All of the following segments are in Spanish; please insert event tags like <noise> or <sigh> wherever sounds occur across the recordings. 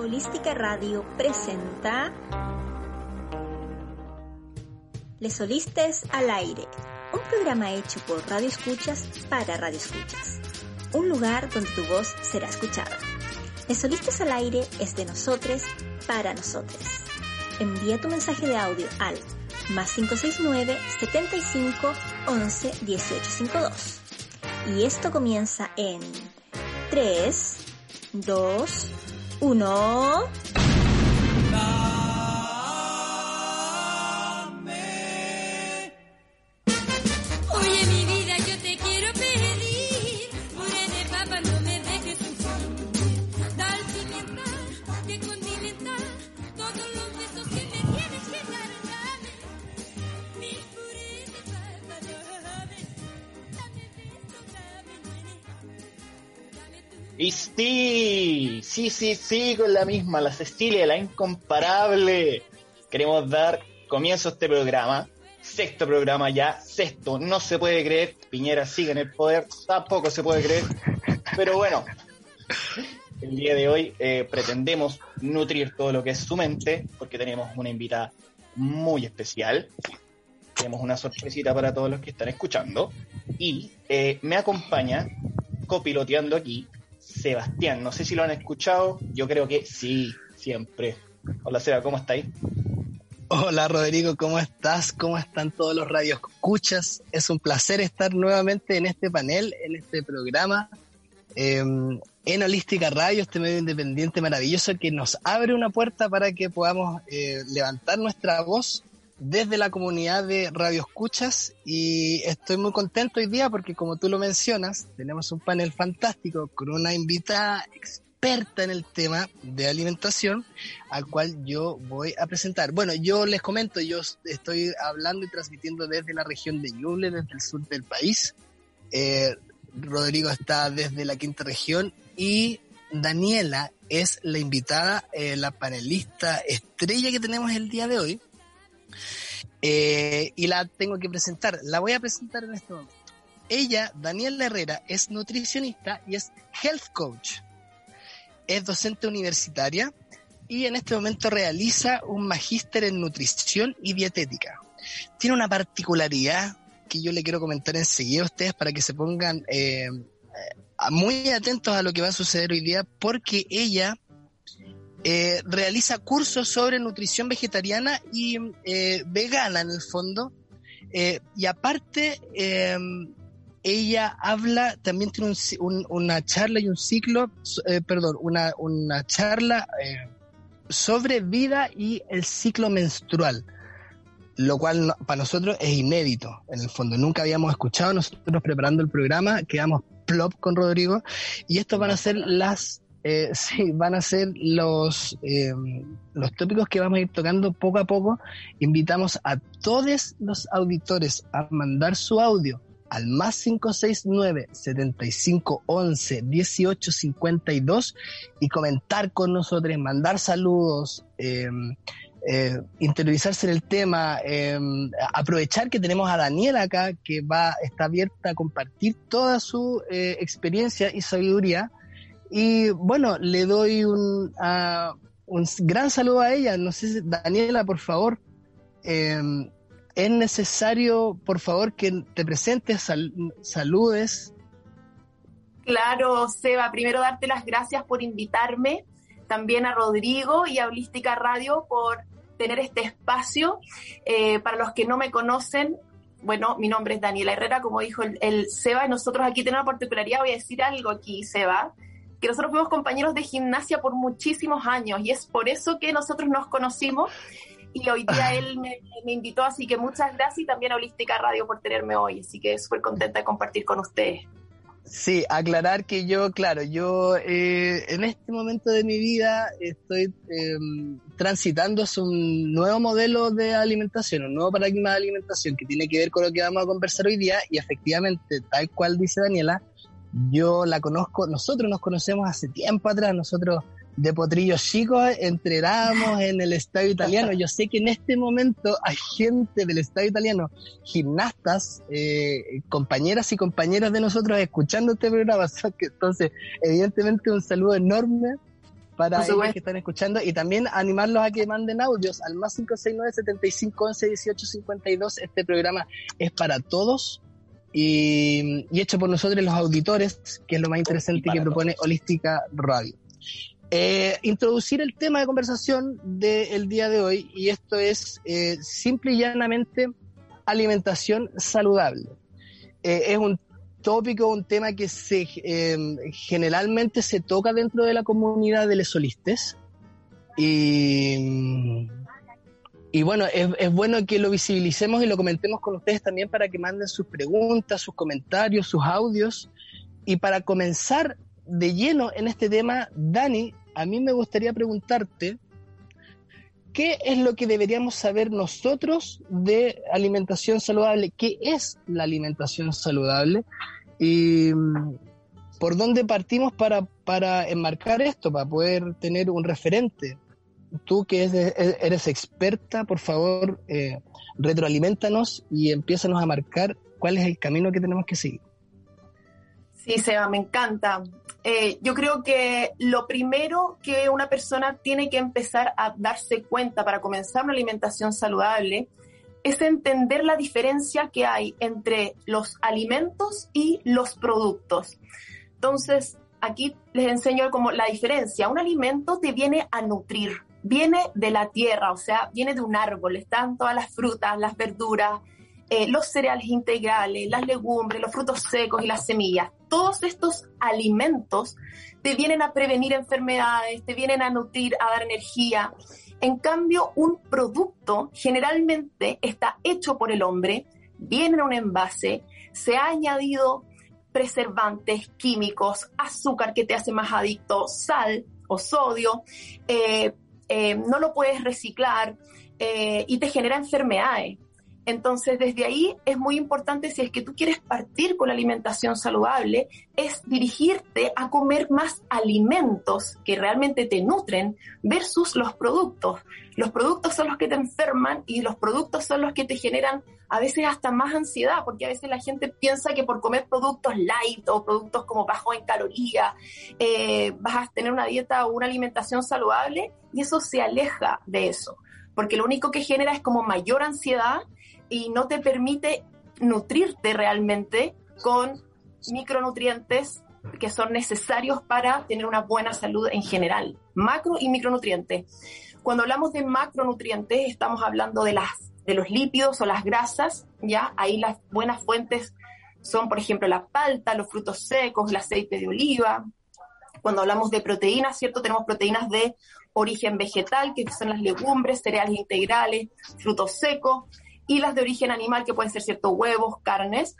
Holística Radio presenta Les Solistes al Aire, un programa hecho por Radio Escuchas para Radio Escuchas, un lugar donde tu voz será escuchada. Les Solistes al Aire es de nosotros para nosotros. Envía tu mensaje de audio al más 569 75 11 1852. Y esto comienza en 3, 2, 1. Sí, sí, sí, con la misma, la Cecilia, la incomparable. Queremos dar comienzo a este programa. Sexto programa ya, sexto, no se puede creer. Piñera sigue en el poder, tampoco se puede creer. <laughs> Pero bueno, el día de hoy eh, pretendemos nutrir todo lo que es su mente, porque tenemos una invitada muy especial. Tenemos una sorpresita para todos los que están escuchando. Y eh, me acompaña copiloteando aquí Sebastián. No sé si lo han escuchado, yo creo que sí, siempre. Hola Seba, ¿cómo estáis? Hola Rodrigo, ¿cómo estás? ¿Cómo están todos los radios escuchas? Es un placer estar nuevamente en este panel, en este programa, em, en Holística Radio, este medio independiente maravilloso que nos abre una puerta para que podamos eh, levantar nuestra voz desde la comunidad de Radio Escuchas y estoy muy contento hoy día porque como tú lo mencionas, tenemos un panel fantástico con una invitada experta en el tema de alimentación al cual yo voy a presentar. Bueno, yo les comento, yo estoy hablando y transmitiendo desde la región de Ñuble, desde el sur del país. Eh, Rodrigo está desde la quinta región y Daniela es la invitada, eh, la panelista estrella que tenemos el día de hoy eh, y la tengo que presentar. La voy a presentar en este momento. Ella, Daniela Herrera, es nutricionista y es health coach. Es docente universitaria y en este momento realiza un magíster en nutrición y dietética. Tiene una particularidad que yo le quiero comentar enseguida a ustedes para que se pongan eh, muy atentos a lo que va a suceder hoy día, porque ella eh, realiza cursos sobre nutrición vegetariana y eh, vegana en el fondo. Eh, y aparte, ella habla, también tiene una charla y un ciclo, perdón, una, una charla sobre vida y el ciclo menstrual lo cual para nosotros es inédito, en el fondo. Nunca habíamos escuchado, nosotros preparando el programa, quedamos plop con Rodrigo, y estos van a ser las eh, <laughs> sí, van a ser los, eh, los tópicos que vamos a ir tocando poco a poco. Invitamos a todos los auditores a mandar su audio al más 569 7511 1852 y comentar con nosotros, mandar saludos, em, eh, interiorizarse en el tema, em, aprovechar que tenemos a Daniela acá que va, está abierta a compartir toda su eh, experiencia y sabiduría y bueno, le doy un, un gran saludo a ella. No sé, Daniela, por favor, em, es necesario, por favor, que te presentes, saludes. Claro, Seba, primero darte las gracias por invitarme, también a Rodrigo y a Holística Radio por tener este espacio. Eh, para los que no me conocen, bueno, mi nombre es Daniela Herrera, como dijo el, el Seba, y nosotros aquí tenemos una particularidad, voy a decir algo aquí, Seba que nosotros fuimos compañeros de gimnasia por muchísimos años y es por eso que nosotros nos conocimos y hoy día <laughs> él me, invitó, así que muchas gracias y también a Holística Radio por tenerme hoy, así que súper contenta de compartir con ustedes. Sí, aclarar que yo, claro, yo eh, en este momento de mi vida estoy em, transitando hacia un nuevo modelo de alimentación, un nuevo paradigma de alimentación que tiene que ver con lo que vamos a conversar hoy día y efectivamente, tal cual dice Daniela, yo la conozco, nosotros nos conocemos hace tiempo atrás, nosotros de potrillos chicos entrenábamos en el estadio italiano. Yo sé que en este momento hay gente del estadio italiano, gimnastas, eh, compañeras y compañeras de nosotros escuchando este programa. <laughs> Entonces, evidentemente un saludo enorme para ellos que están escuchando y también animarlos a que manden audios al más 569 7511 1852. Este programa es para todos y, hecho por nosotros los auditores, que es lo más interesante que propone Holística Radio. Eh, introducir el tema de conversación del día de hoy y esto es eh, simple y llanamente alimentación saludable. Eh, es un tópico, un tema que se em, generalmente se toca dentro de la comunidad de lesolistes y, y bueno, es, es, bueno que lo visibilicemos y lo comentemos con ustedes también para que manden sus preguntas, sus comentarios, sus audios y para comenzar de lleno en este tema, Dani, a mí me gustaría preguntarte, ¿qué es lo que deberíamos saber nosotros de alimentación saludable? ¿Qué es la alimentación saludable? Y por dónde partimos para, para enmarcar esto, para poder tener un referente. Tú que e, eres experta, por favor, eh, retroalimentanos y empiezanos a marcar cuál es el camino que tenemos que seguir. Sí, Seba, me encanta. Eh, yo creo que lo primero que una persona tiene que empezar a darse cuenta para comenzar una alimentación saludable es entender la diferencia que hay entre los alimentos y los productos. Entonces, aquí les enseño como la diferencia. Un alimento te viene a nutrir, viene de la tierra, o sea, viene de un árbol, están todas las frutas, las verduras, eh, los cereales integrales, las legumbres, los frutos secos y las semillas. Todos estos alimentos te vienen a prevenir enfermedades, te vienen a nutrir, a dar energía. En cambio, un producto generalmente está hecho por el hombre, viene en un envase, se ha añadido preservantes, químicos, azúcar que te hace más adicto, sal o sodio, eh, eh, no lo puedes reciclar y te genera enfermedades. Entonces, desde ahí es muy importante, si es que tú quieres partir con la alimentación saludable, es dirigirte a comer más alimentos que realmente te nutren versus los productos. Los productos son los que te enferman y los productos son los que te generan a veces hasta más ansiedad, porque a veces la gente piensa que por comer productos light o productos como bajo en calorías, eh, vas a tener una dieta o una alimentación saludable y eso se aleja de eso, porque lo único que genera es como mayor ansiedad y no te permite nutrirte realmente con micronutrientes que son necesarios para tener una buena salud en general, macro y micronutrientes. Cuando hablamos de macronutrientes, estamos hablando de, las, de los lípidos o las grasas, ¿ya? Ahí las buenas fuentes son, por ejemplo, la palta, los frutos secos, el aceite de oliva. Cuando hablamos de proteínas, ¿cierto? Tenemos proteínas de origen vegetal, que son las legumbres, cereales integrales, frutos secos y las de origen animal, que pueden ser ciertos huevos, carnes,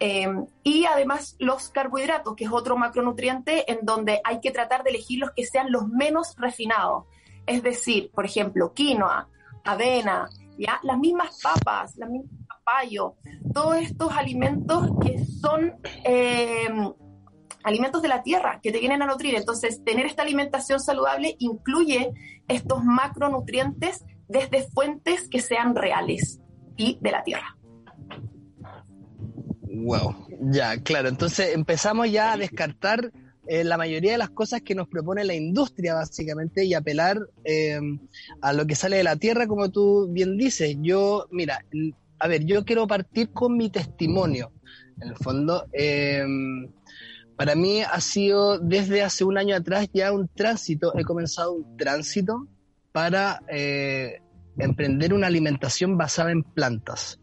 eh, y además los carbohidratos, que es otro macronutriente en donde hay que tratar de elegir los que sean los menos refinados. Es decir, por ejemplo, quinoa, avena, ¿ya? las mismas papas, las mismas papayo, todos estos alimentos que son eh, alimentos de la tierra, que te vienen a nutrir. Entonces, tener esta alimentación saludable incluye estos macronutrientes desde fuentes que sean reales y de la Tierra. Wow, ya, claro. Entonces empezamos ya a descartar eh, la mayoría de las cosas que nos propone la industria, básicamente, y apelar eh, a lo que sale de la Tierra, como tú bien dices. Yo, mira, a ver, yo quiero partir con mi testimonio. En el fondo, eh, para mí ha sido desde hace un año atrás ya un tránsito, he comenzado un tránsito para emprender una alimentación basada en plantas.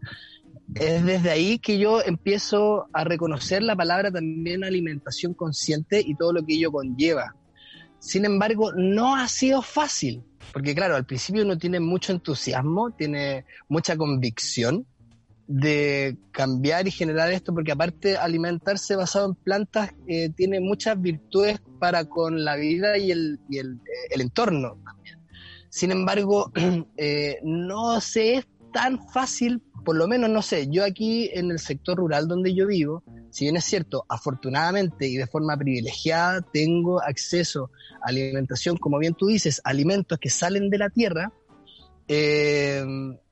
Es desde ahí que yo empiezo a reconocer la palabra también alimentación consciente y todo lo que ello conlleva. Sin embargo, no ha sido fácil, porque claro, al principio uno tiene mucho entusiasmo, tiene mucha convicción de cambiar y generar esto, porque aparte alimentarse basado en plantas eh, tiene muchas virtudes para con la vida y el, y el, eh, el entorno sin embargo, <clears throat> eh, no se es tan fácil, por lo menos no sé, yo aquí en el sector rural donde yo vivo, si bien es cierto, afortunadamente y de forma privilegiada tengo acceso a alimentación, como bien tú dices, alimentos que salen de la tierra, eh,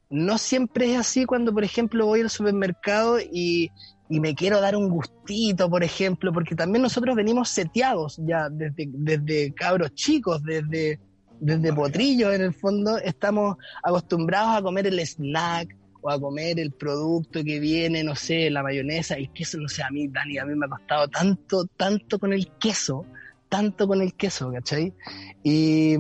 no siempre es así cuando, por ejemplo, voy al supermercado y, y me quiero dar un gustito, por ejemplo, porque también nosotros venimos seteados ya desde, desde cabros chicos, desde, desde potrillos en el fondo, estamos acostumbrados a comer el snack o a comer el producto que viene, no sé, la mayonesa, el queso, no sé, a mí, Dani, a mí me ha costado tanto, tanto con el queso, tanto con el queso, ¿cachai? Y,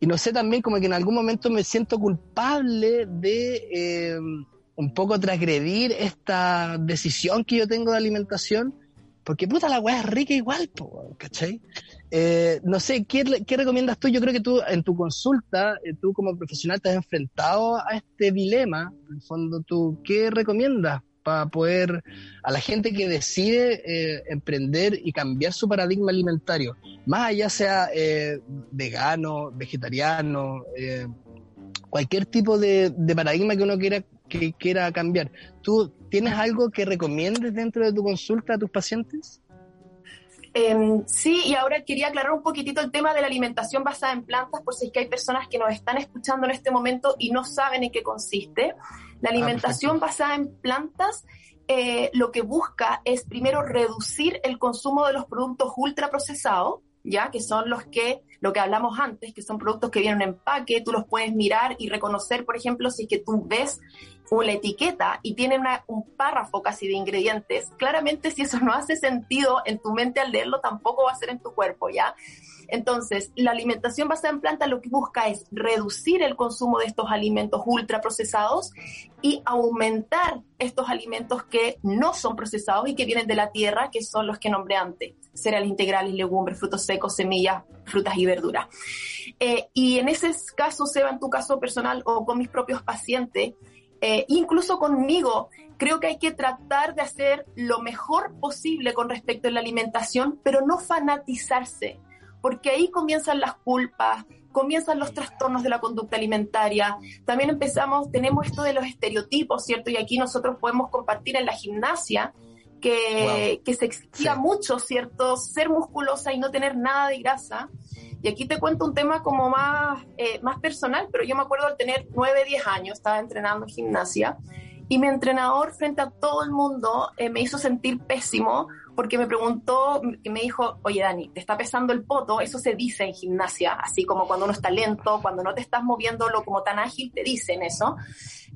y no sé, también como que en algún momento me siento culpable de... Eh, un poco transgredir esta decisión que yo tengo de alimentación, porque puta la weá es rica igual, ¿cachai? Eh, no sé, ¿qué, ¿qué, recomiendas tú? Yo creo que tú en tu consulta, eh, tú como profesional te has enfrentado a este dilema, en fondo tú, ¿qué recomiendas para poder a la gente que decide eh, emprender y cambiar su paradigma alimentario, más allá sea vegano, vegetariano, cualquier tipo de, de paradigma que uno quiera que quiera cambiar. ¿Tú tienes algo que recomiendes dentro de tu consulta a tus pacientes? Em, sí, y ahora quería aclarar un poquitito el tema de la alimentación basada en plantas, por si es que hay personas que nos están escuchando en este momento y no saben en qué consiste. La ah, alimentación basada en plantas eh, lo que busca es primero reducir el consumo de los productos ultraprocesados, ya que son los que lo que hablamos antes, que son productos que vienen en empaque, tú los puedes mirar y reconocer, por ejemplo, si es que tú ves la etiqueta y tiene un párrafo casi de ingredientes, claramente si eso no hace sentido en tu mente al leerlo, tampoco va a ser en tu cuerpo, ¿ya? Entonces, la alimentación basada en planta lo que busca es reducir el consumo de estos alimentos ultraprocesados y aumentar estos alimentos que no son procesados y que vienen de la tierra, que son los que nombré antes, cereales integrales, legumbres, frutos secos, semillas, frutas y verduras. Eh, y en ese caso, Seba, en tu caso personal o con mis propios pacientes, eh, incluso conmigo, creo que hay que tratar de hacer lo mejor posible con respecto a la alimentación, pero no fanatizarse, porque ahí comienzan las culpas, comienzan los trastornos de la conducta alimentaria. También empezamos, tenemos esto de los estereotipos, ¿cierto? Y aquí nosotros podemos compartir en la gimnasia que, que se exigía mucho, ¿cierto? Ser musculosa y no tener nada de grasa. Y aquí te cuento un tema como más, eh, más personal, pero yo me acuerdo al tener 9, 10 años, estaba entrenando gimnasia y mi entrenador frente a todo el mundo eh, me hizo sentir pésimo porque me preguntó, me dijo, oye Dani, te está pesando el poto, eso se dice en gimnasia, así como cuando uno está lento, cuando no te estás moviéndolo como tan ágil, te dicen eso.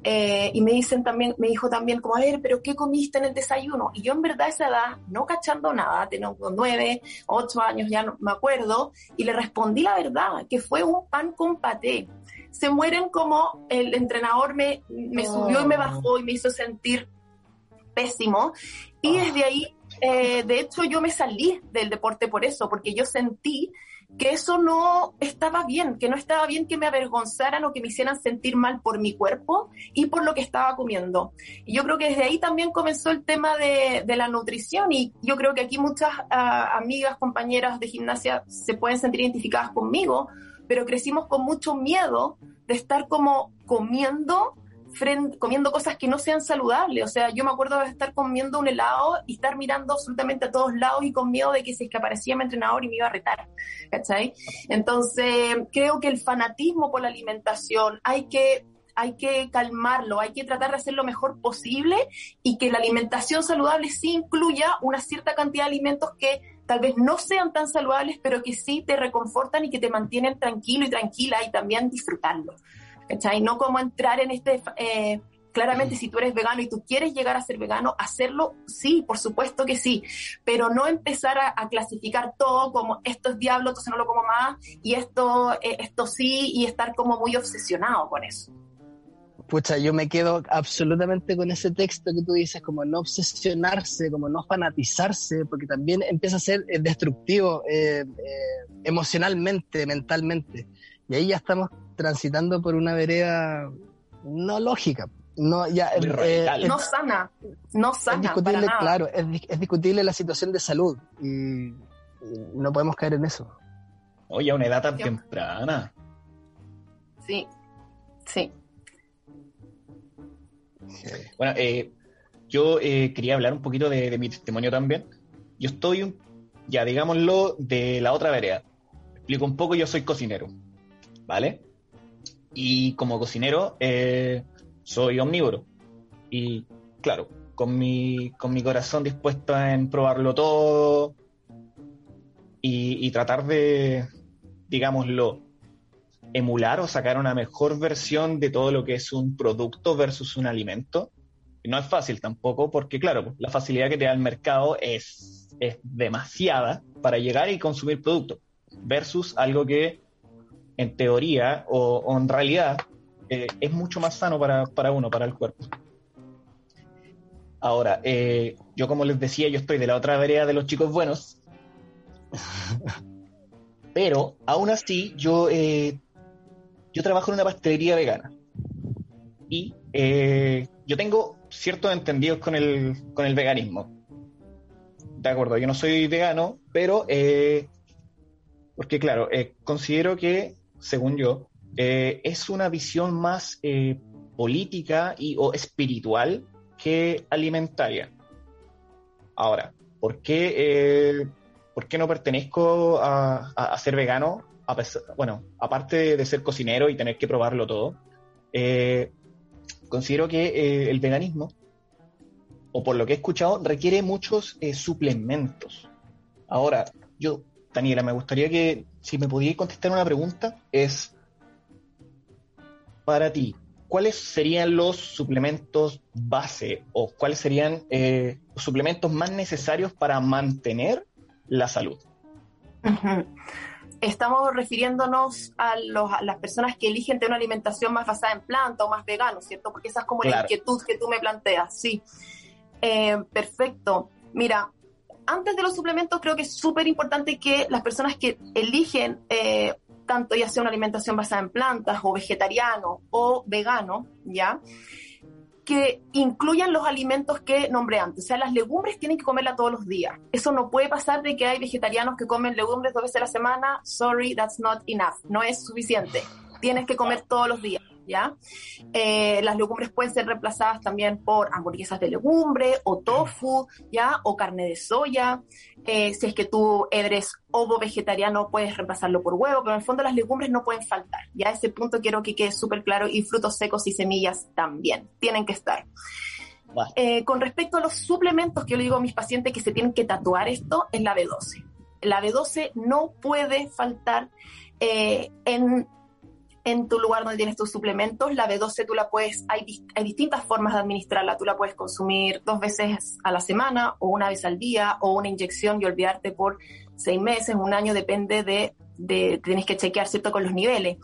Eh, y me dicen también, me dijo también como, a ver, pero ¿qué comiste en el desayuno? Y yo en verdad a esa edad, no cachando nada, tenía nueve, ocho años, ya no me acuerdo, y le respondí la verdad, que fue un pan con paté. Se mueren como el entrenador me, me subió y me oh. bajó y me hizo sentir pésimo. Y ah. desde ahí eh, de hecho, yo me salí del deporte por eso, porque yo sentí que eso no estaba bien, que no estaba bien que me avergonzaran o que me hicieran sentir mal por mi cuerpo y por lo que estaba comiendo. Y yo creo que desde ahí también comenzó el tema de, la nutrición y yo creo que aquí muchas ah, amigas, compañeras de gimnasia se pueden sentir identificadas conmigo, pero crecimos con mucho miedo de estar como comiendo comiendo cosas que no sean saludables. O sea, yo me acuerdo de estar comiendo un helado y estar mirando absolutamente a todos lados y con miedo de que se es que aparecía mi entrenador y me iba a retar. ¿Cachai? Entonces, creo que el fanatismo por la alimentación hay que hay que calmarlo, hay que tratar de hacer lo mejor posible y que la alimentación saludable sí incluya una cierta cantidad de alimentos que tal vez no sean tan saludables, pero que sí te reconfortan y que te mantienen tranquilo y tranquila y también disfrutarlo. ¿Cachai? No como entrar en este... Eh, claramente si tú eres vegano y tú quieres llegar a ser vegano, hacerlo, sí, por supuesto que sí, pero no empezar a, clasificar todo como esto es diablo, entonces no lo como más, y esto, eh, esto sí, y estar como muy obsesionado con eso. Pucha, yo me quedo absolutamente con ese texto que tú dices, como no obsesionarse, como no fanatizarse, porque también empieza a ser eh, destructivo emocionalmente, mentalmente. Y ahí ya estamos transitando por una vereda no lógica. No, ya, eh, no sana, no sana. Es discutible, claro, es, discutible la situación de salud y, no podemos caer en eso. Oye, a una edad tan temprana. Sí, sí. Bueno, eh, yo eh, quería hablar un poquito de, de, mi testimonio también. Yo estoy, ya digámoslo, de la otra vereda. Explico un poco, yo soy cocinero, ¿vale? Y como cocinero, eh, soy omnívoro. Y claro, con mi, con mi corazón dispuesto en probarlo todo y, tratar de, digámoslo, emular o sacar una mejor versión de todo lo que es un producto versus un alimento. No es fácil tampoco, porque claro, la facilidad que te da el mercado es, es demasiada para llegar y consumir productos, versus algo que en teoría o, o en realidad eh, es mucho más sano para, para uno, para el cuerpo. Ahora, eh, yo como les decía, yo estoy de la otra vereda de los chicos buenos. <laughs> Pero aún así, yo, eh, yo trabajo en una pastelería vegana. Y yo tengo ciertos entendidos con el, con el veganismo. De acuerdo, yo no soy vegano, pero porque claro, considero que, según yo, eh, es una visión más eh, política y o espiritual que alimentaria. Ahora, ¿por qué, eh, ¿por qué no pertenezco a, ser vegano? Bueno, aparte de, ser cocinero y tener que probarlo todo, considero que el veganismo, o por lo que he escuchado, requiere muchos suplementos. Ahora, yo, Daniela, me gustaría que, si me pudierais contestar una pregunta, es, para ti, ¿cuáles serían los suplementos base o cuáles serían eh, los suplementos más necesarios para mantener la salud? Estamos refiriéndonos a, los- a las personas que eligen tener una alimentación más basada en planta o más vegano, ¿cierto? Porque esa es como la inquietud que tú me planteas, sí. Eh, perfecto. Mira, antes de los suplementos creo que es súper importante que las personas que eligen eh, tanto ya sea una alimentación basada en plantas o vegetariano o vegano, ¿ya? que incluyan los alimentos que nombré antes. O sea, las legumbres tienen que comerlas todos los días. Eso no puede pasar de que hay vegetarianos que comen legumbres dos veces a la semana. Sorry, that's not enough. No es suficiente. Tienes que comer todos los días, ¿ya? Eh, las legumbres pueden ser reemplazadas también por hamburguesas de legumbre o tofu, ¿ya? O carne de soya. Eh, si es que tú eres ovo vegetariano, puedes reemplazarlo por huevo, pero en el fondo las legumbres no pueden faltar. Ya ese punto quiero que quede súper claro y frutos secos y semillas también tienen que estar. Eh, con respecto a los suplementos que yo le digo a mis pacientes que se tienen que tatuar esto, es la B12. La B12 no puede faltar eh, en, en tu lugar donde tienes tus suplementos. La B12 tú la puedes, hay, hay distintas formas de administrarla. Tú la puedes consumir dos veces a la semana o una vez al día o una inyección y olvidarte por seis meses, un año, depende de, de tienes que chequear, ¿cierto?, con los niveles.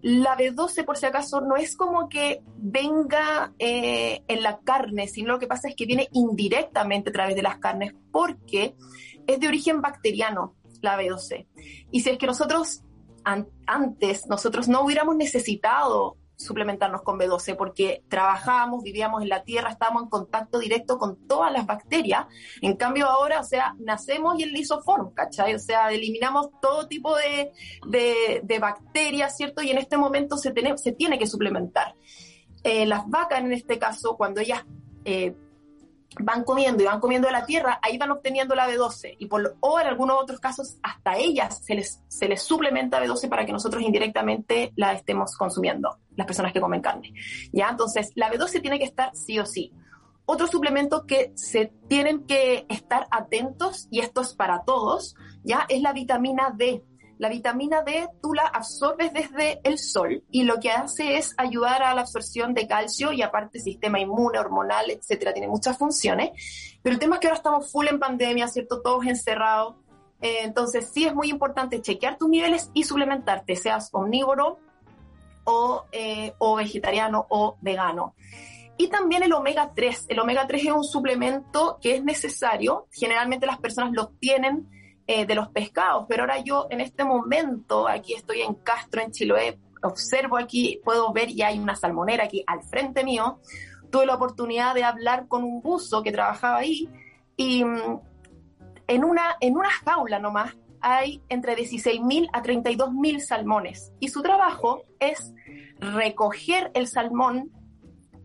La B12, por si acaso, no es como que venga eh, en la carne, sino lo que pasa es que viene indirectamente a través de las carnes porque es de origen bacteriano, la B12. Y si es que nosotros an- antes, nosotros no hubiéramos necesitado suplementarnos con B12 porque trabajábamos, vivíamos en la tierra, estábamos en contacto directo con todas las bacterias. En cambio ahora, o sea, nacemos y el lisoform, ¿cachai? O sea, eliminamos todo tipo de, de, de bacterias, ¿cierto? Y en este momento se, tiene- se tiene que suplementar. Eh, las vacas, en este caso, cuando ellas eh, van comiendo y van comiendo de la tierra, ahí van obteniendo la B12. Y por, o en algunos otros casos, hasta ellas se les, se les suplementa B12 para que nosotros indirectamente la estemos consumiendo, las personas que comen carne. ¿Ya? Entonces, la B12 tiene que estar sí o sí. Otro suplemento que se tienen que estar atentos, y esto es para todos, ¿ya? Es la vitamina D. La vitamina D tú la absorbes desde el sol y lo que hace es ayudar a la absorción de calcio y aparte sistema inmune, hormonal, etcétera, tiene muchas funciones. Pero el tema es que ahora estamos full en pandemia, ¿cierto? Todos encerrados. Eh, entonces sí es muy importante chequear tus niveles y suplementarte, seas omnívoro o, eh, o vegetariano o vegano. Y también el omega 3. El omega 3 es un suplemento que es necesario. Generalmente las personas lo tienen eh, de los pescados, pero ahora yo en este momento, aquí estoy en Castro, en Chiloé, observo aquí, puedo ver y hay una salmonera aquí al frente mío. Tuve la oportunidad de hablar con un buzo que trabajaba ahí y mm, en una, en una jaula nomás hay entre 16.000 a 32.000 salmones y su trabajo es recoger el salmón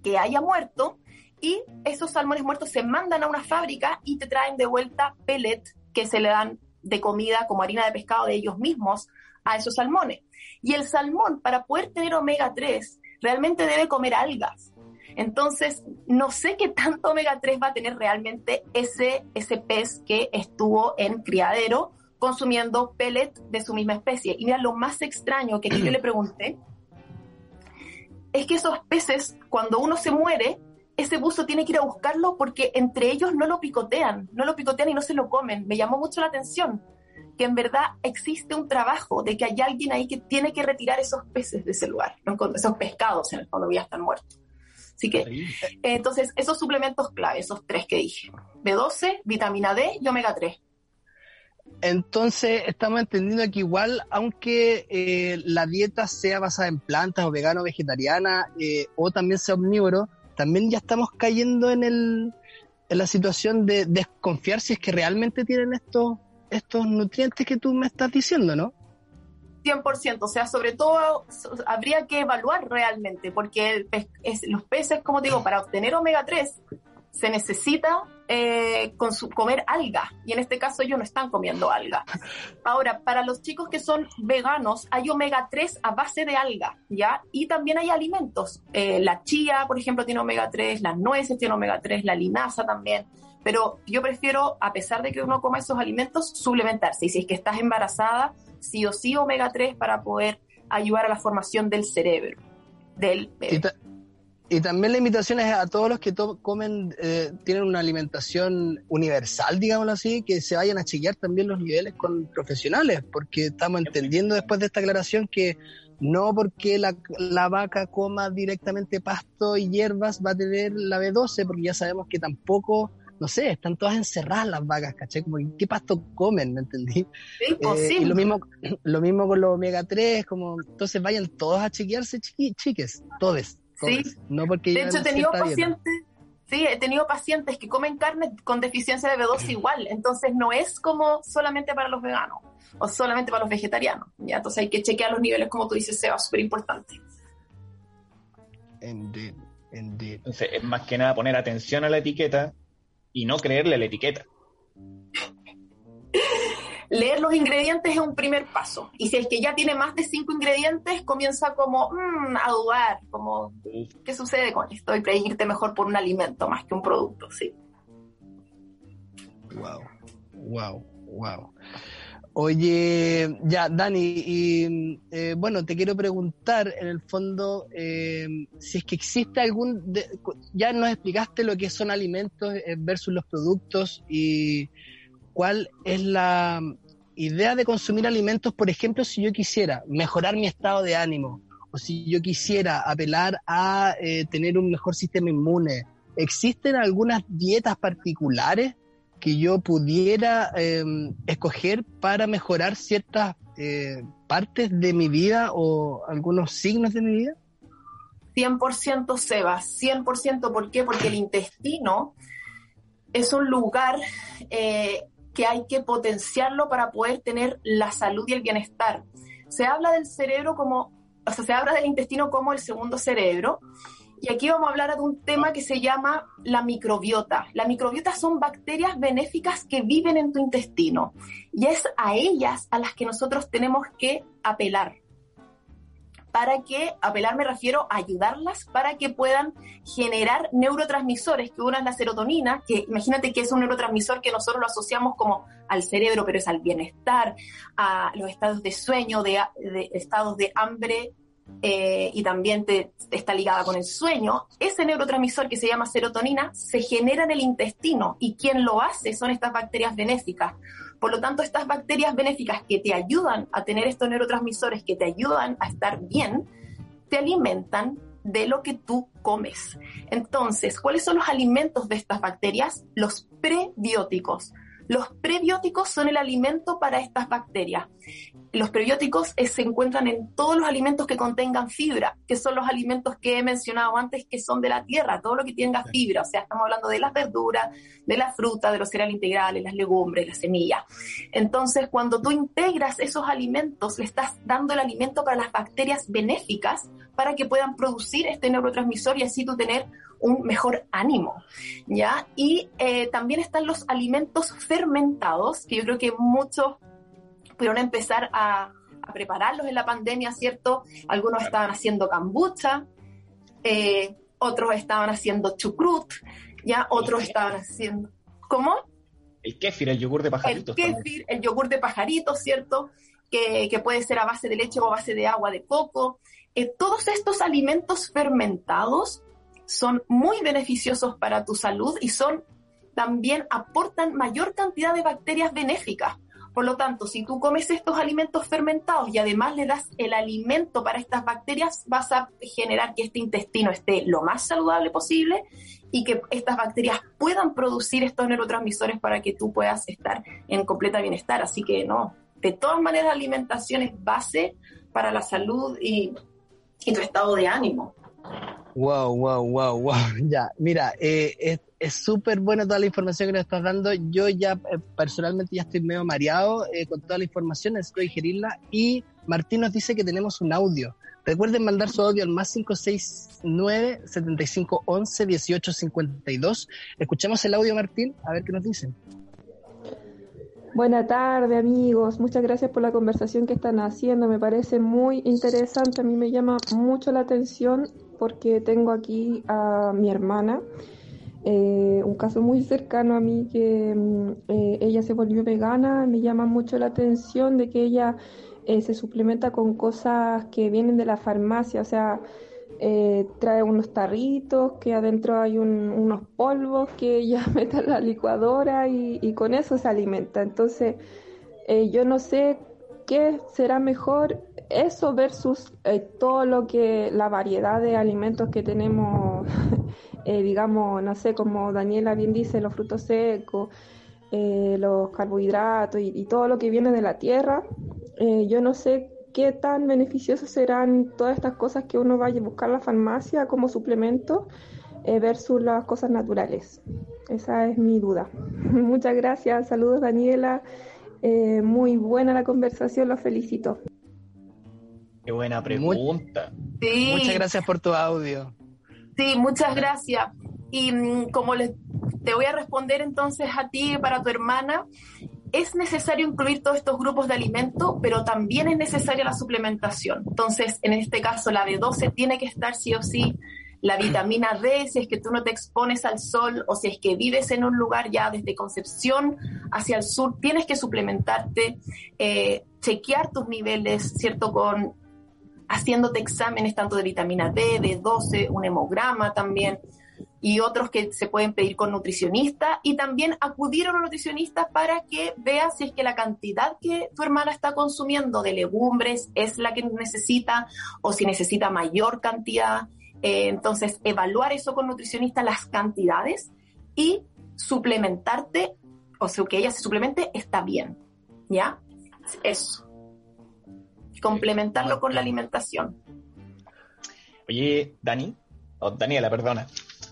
que haya muerto y esos salmones muertos se mandan a una fábrica y te traen de vuelta pellet que se le dan de comida como harina de pescado de ellos mismos a esos salmones. Y el salmón, para poder tener omega 3, realmente debe comer algas. Entonces, no sé qué tanto omega 3 va a tener realmente ese, ese pez que estuvo en criadero consumiendo pellet de su misma especie. Y mira, lo más extraño que yo le pregunté <clears throat> es que esos peces, cuando uno se muere, ese buzo tiene que ir a buscarlo porque entre ellos no lo picotean, no lo picotean y no se lo comen. Me llamó mucho la atención que en verdad existe un trabajo de que hay alguien ahí que tiene que retirar esos peces de ese lugar, esos pescados en el fondo ya están muertos. Así que, entonces, esos suplementos clave, esos tres que dije, B12, vitamina D y omega 3. Entonces, estamos entendiendo que igual, aunque eh, la dieta sea basada en plantas o vegano o vegetariana, eh, o también sea omnívoro, también ya estamos cayendo en, el, en la situación de desconfiar si es que realmente tienen estos, estos nutrientes que tú me estás diciendo, ¿no? 100%, o sea, sobre todo habría que evaluar realmente, porque los peces, como digo, para obtener omega 3 se necesita eh, comer alga, y en este caso ellos no están comiendo alga. Ahora, para los chicos que son veganos, hay omega 3 a base de alga, ¿ya? Y también hay alimentos. Eh, la chía, por ejemplo, tiene omega 3, las nueces tienen omega 3, la linaza también. Pero yo prefiero, a pesar de que uno coma esos alimentos, suplementarse. Y si es que estás embarazada, sí o sí omega 3 para poder ayudar a la formación del cerebro del. Y también la invitación es a todos los que comen, eh, tienen una alimentación universal, digámoslo así, que se vayan a chequear también los niveles con profesionales, porque estamos entendiendo después de esta aclaración que no porque la, la vaca coma directamente pasto y hierbas va a tener la B12, porque ya sabemos que tampoco no sé, están todas encerradas las vacas, ¿caché? Como, ¿qué pasto comen? ¿Me entendí? Sí, eh, y lo mismo, lo mismo con los omega 3, como, entonces vayan todos a chequearse, chiques, todos. Sí. No porque de hecho, he tenido pacientes, sí, he tenido pacientes que comen carne con deficiencia de B12 igual, entonces no es como solamente para los veganos o solamente para los vegetarianos, ¿ya? Entonces hay que chequear los niveles, como tú dices, Seba, súper importante. Indeed, indeed. Entonces, es más que nada poner atención a la etiqueta y no creerle la etiqueta. Leer los ingredientes es un primer paso. Y si es que ya tiene más de cinco ingredientes, comienza como mm, a dudar, como, ¿qué sucede con esto? Y predirte mejor por un alimento más que un producto, sí. Wow, wow, wow. Oye, ya, Dani, y eh, bueno, te quiero preguntar en el fondo eh, si es que existe algún. ya nos explicaste lo que son alimentos eh, versus los productos y cuál es la idea de consumir alimentos, por ejemplo, si yo quisiera mejorar mi estado de ánimo o si yo quisiera apelar a tener un mejor sistema inmune. ¿Existen algunas dietas particulares que yo pudiera em, escoger para mejorar ciertas eh, partes de mi vida o algunos signos de mi vida? 100% Seba, 100%. ¿Por qué? Porque el intestino es un lugar eh, que hay que potenciarlo para poder tener la salud y el bienestar. Se habla del cerebro como, o sea, se habla del intestino como el segundo cerebro y aquí vamos a hablar de un tema que se llama la microbiota. La microbiota son bacterias benéficas que viven en tu intestino y es a ellas a las que nosotros tenemos que apelar. Para que, apelar me refiero a ayudarlas para que puedan generar neurotransmisores, que una es la serotonina, que imagínate que es un neurotransmisor que nosotros lo asociamos como al cerebro, pero es al bienestar, a los estados de sueño, de, estados de hambre eh, y también te, está ligada con el sueño, ese neurotransmisor que se llama serotonina se genera en el intestino y quien lo hace son estas bacterias benéficas. Por lo tanto, estas bacterias benéficas que te ayudan a tener estos neurotransmisores, que te ayudan a estar bien, te alimentan de lo que tú comes. Entonces, ¿cuáles son los alimentos de estas bacterias? Los prebióticos. Los prebióticos son el alimento para estas bacterias. Los prebióticos eh, se encuentran en todos los alimentos que contengan fibra, que son los alimentos que he mencionado antes, que son de la tierra, todo lo que tenga fibra. O sea, estamos hablando de las verduras, de la fruta, de los cereales integrales, las legumbres, las semillas. Entonces, cuando tú integras esos alimentos, le estás dando el alimento para las bacterias benéficas para que puedan producir este neurotransmisor y así tú tener un mejor ánimo, ¿ya? Y eh, también están los alimentos fermentados, que yo creo que muchos pudieron empezar a, prepararlos en la pandemia, ¿cierto? Algunos estaban haciendo kombucha, eh, otros estaban haciendo chucrut, ya otros estaban haciendo... ¿Cómo? El kéfir, el yogur de pajaritos. El kéfir, el yogur de pajaritos, ¿cierto? Que, que, puede ser a base de leche o a base de agua de coco. Eh, todos estos alimentos fermentados son muy beneficiosos para tu salud y son también aportan mayor cantidad de bacterias benéficas. Por lo tanto, si tú comes estos alimentos fermentados y además le das el alimento para estas bacterias, vas a generar que este intestino esté lo más saludable posible y que estas bacterias puedan producir estos neurotransmisores para que tú puedas estar en completa bienestar. Así que no, de todas maneras, la alimentación es base para la salud y, y tu estado de ánimo. Wow, wow, wow, wow. <laughs> Ya, mira, eh, es súper buena toda la información que nos estás dando. Yo ya eh, personalmente ya estoy medio mareado eh, con toda la información, necesito digerirla. Y Martín nos dice que tenemos un audio. Recuerden mandar su audio al más 569 7511 1852. Escuchemos el audio, Martín, a ver qué nos dicen. Buenas tardes amigos, muchas gracias por la conversación que están haciendo, me parece muy interesante, a mí me llama mucho la atención porque tengo aquí a mi hermana, eh, un caso muy cercano a mí que mm, eh, ella se volvió vegana, me llama mucho la atención de que ella eh, se suplementa con cosas que vienen de la farmacia, o sea, trae unos tarritos, que adentro hay unos polvos que ella <laughs> mete a la licuadora y, con eso se alimenta. Entonces, yo no sé será mejor eso versus eh, todo lo que, la variedad de alimentos que tenemos, <laughs> digamos, no sé, como Daniela bien dice, los frutos secos, los carbohidratos y, todo lo que viene de la tierra. yo no sé qué tan beneficiosas serán todas estas cosas que uno vaya a buscar a la farmacia como suplemento eh, versus las cosas naturales. Esa es mi duda. <laughs> Muchas gracias, saludos Daniela. Eh, muy buena la conversación, los felicito. Qué buena pregunta. Muchas gracias por tu audio. Sí, muchas gracias. Y mm, como les, te voy a responder entonces a ti para tu hermana, es necesario incluir todos estos grupos de alimento, pero también es necesaria la suplementación. Entonces, en este caso, la B12 tiene que estar sí o sí. La vitamina D, si es que tú no te expones al sol o si es que vives en un lugar ya desde Concepción hacia el sur, tienes que suplementarte, eh, chequear tus niveles, ¿cierto? Con haciéndote exámenes tanto de vitamina D, B12, un hemograma también y otros que se pueden pedir con nutricionista y también acudir a un nutricionista para que vea si es que la cantidad que tu hermana está consumiendo de legumbres es la que necesita o si necesita mayor cantidad. Eh, entonces, evaluar eso con nutricionista, las cantidades y suplementarte, o sea, que ella se suplemente, está bien. ¿Ya? Eso. Complementarlo con la alimentación. Oye, Dani, o Daniela, perdona.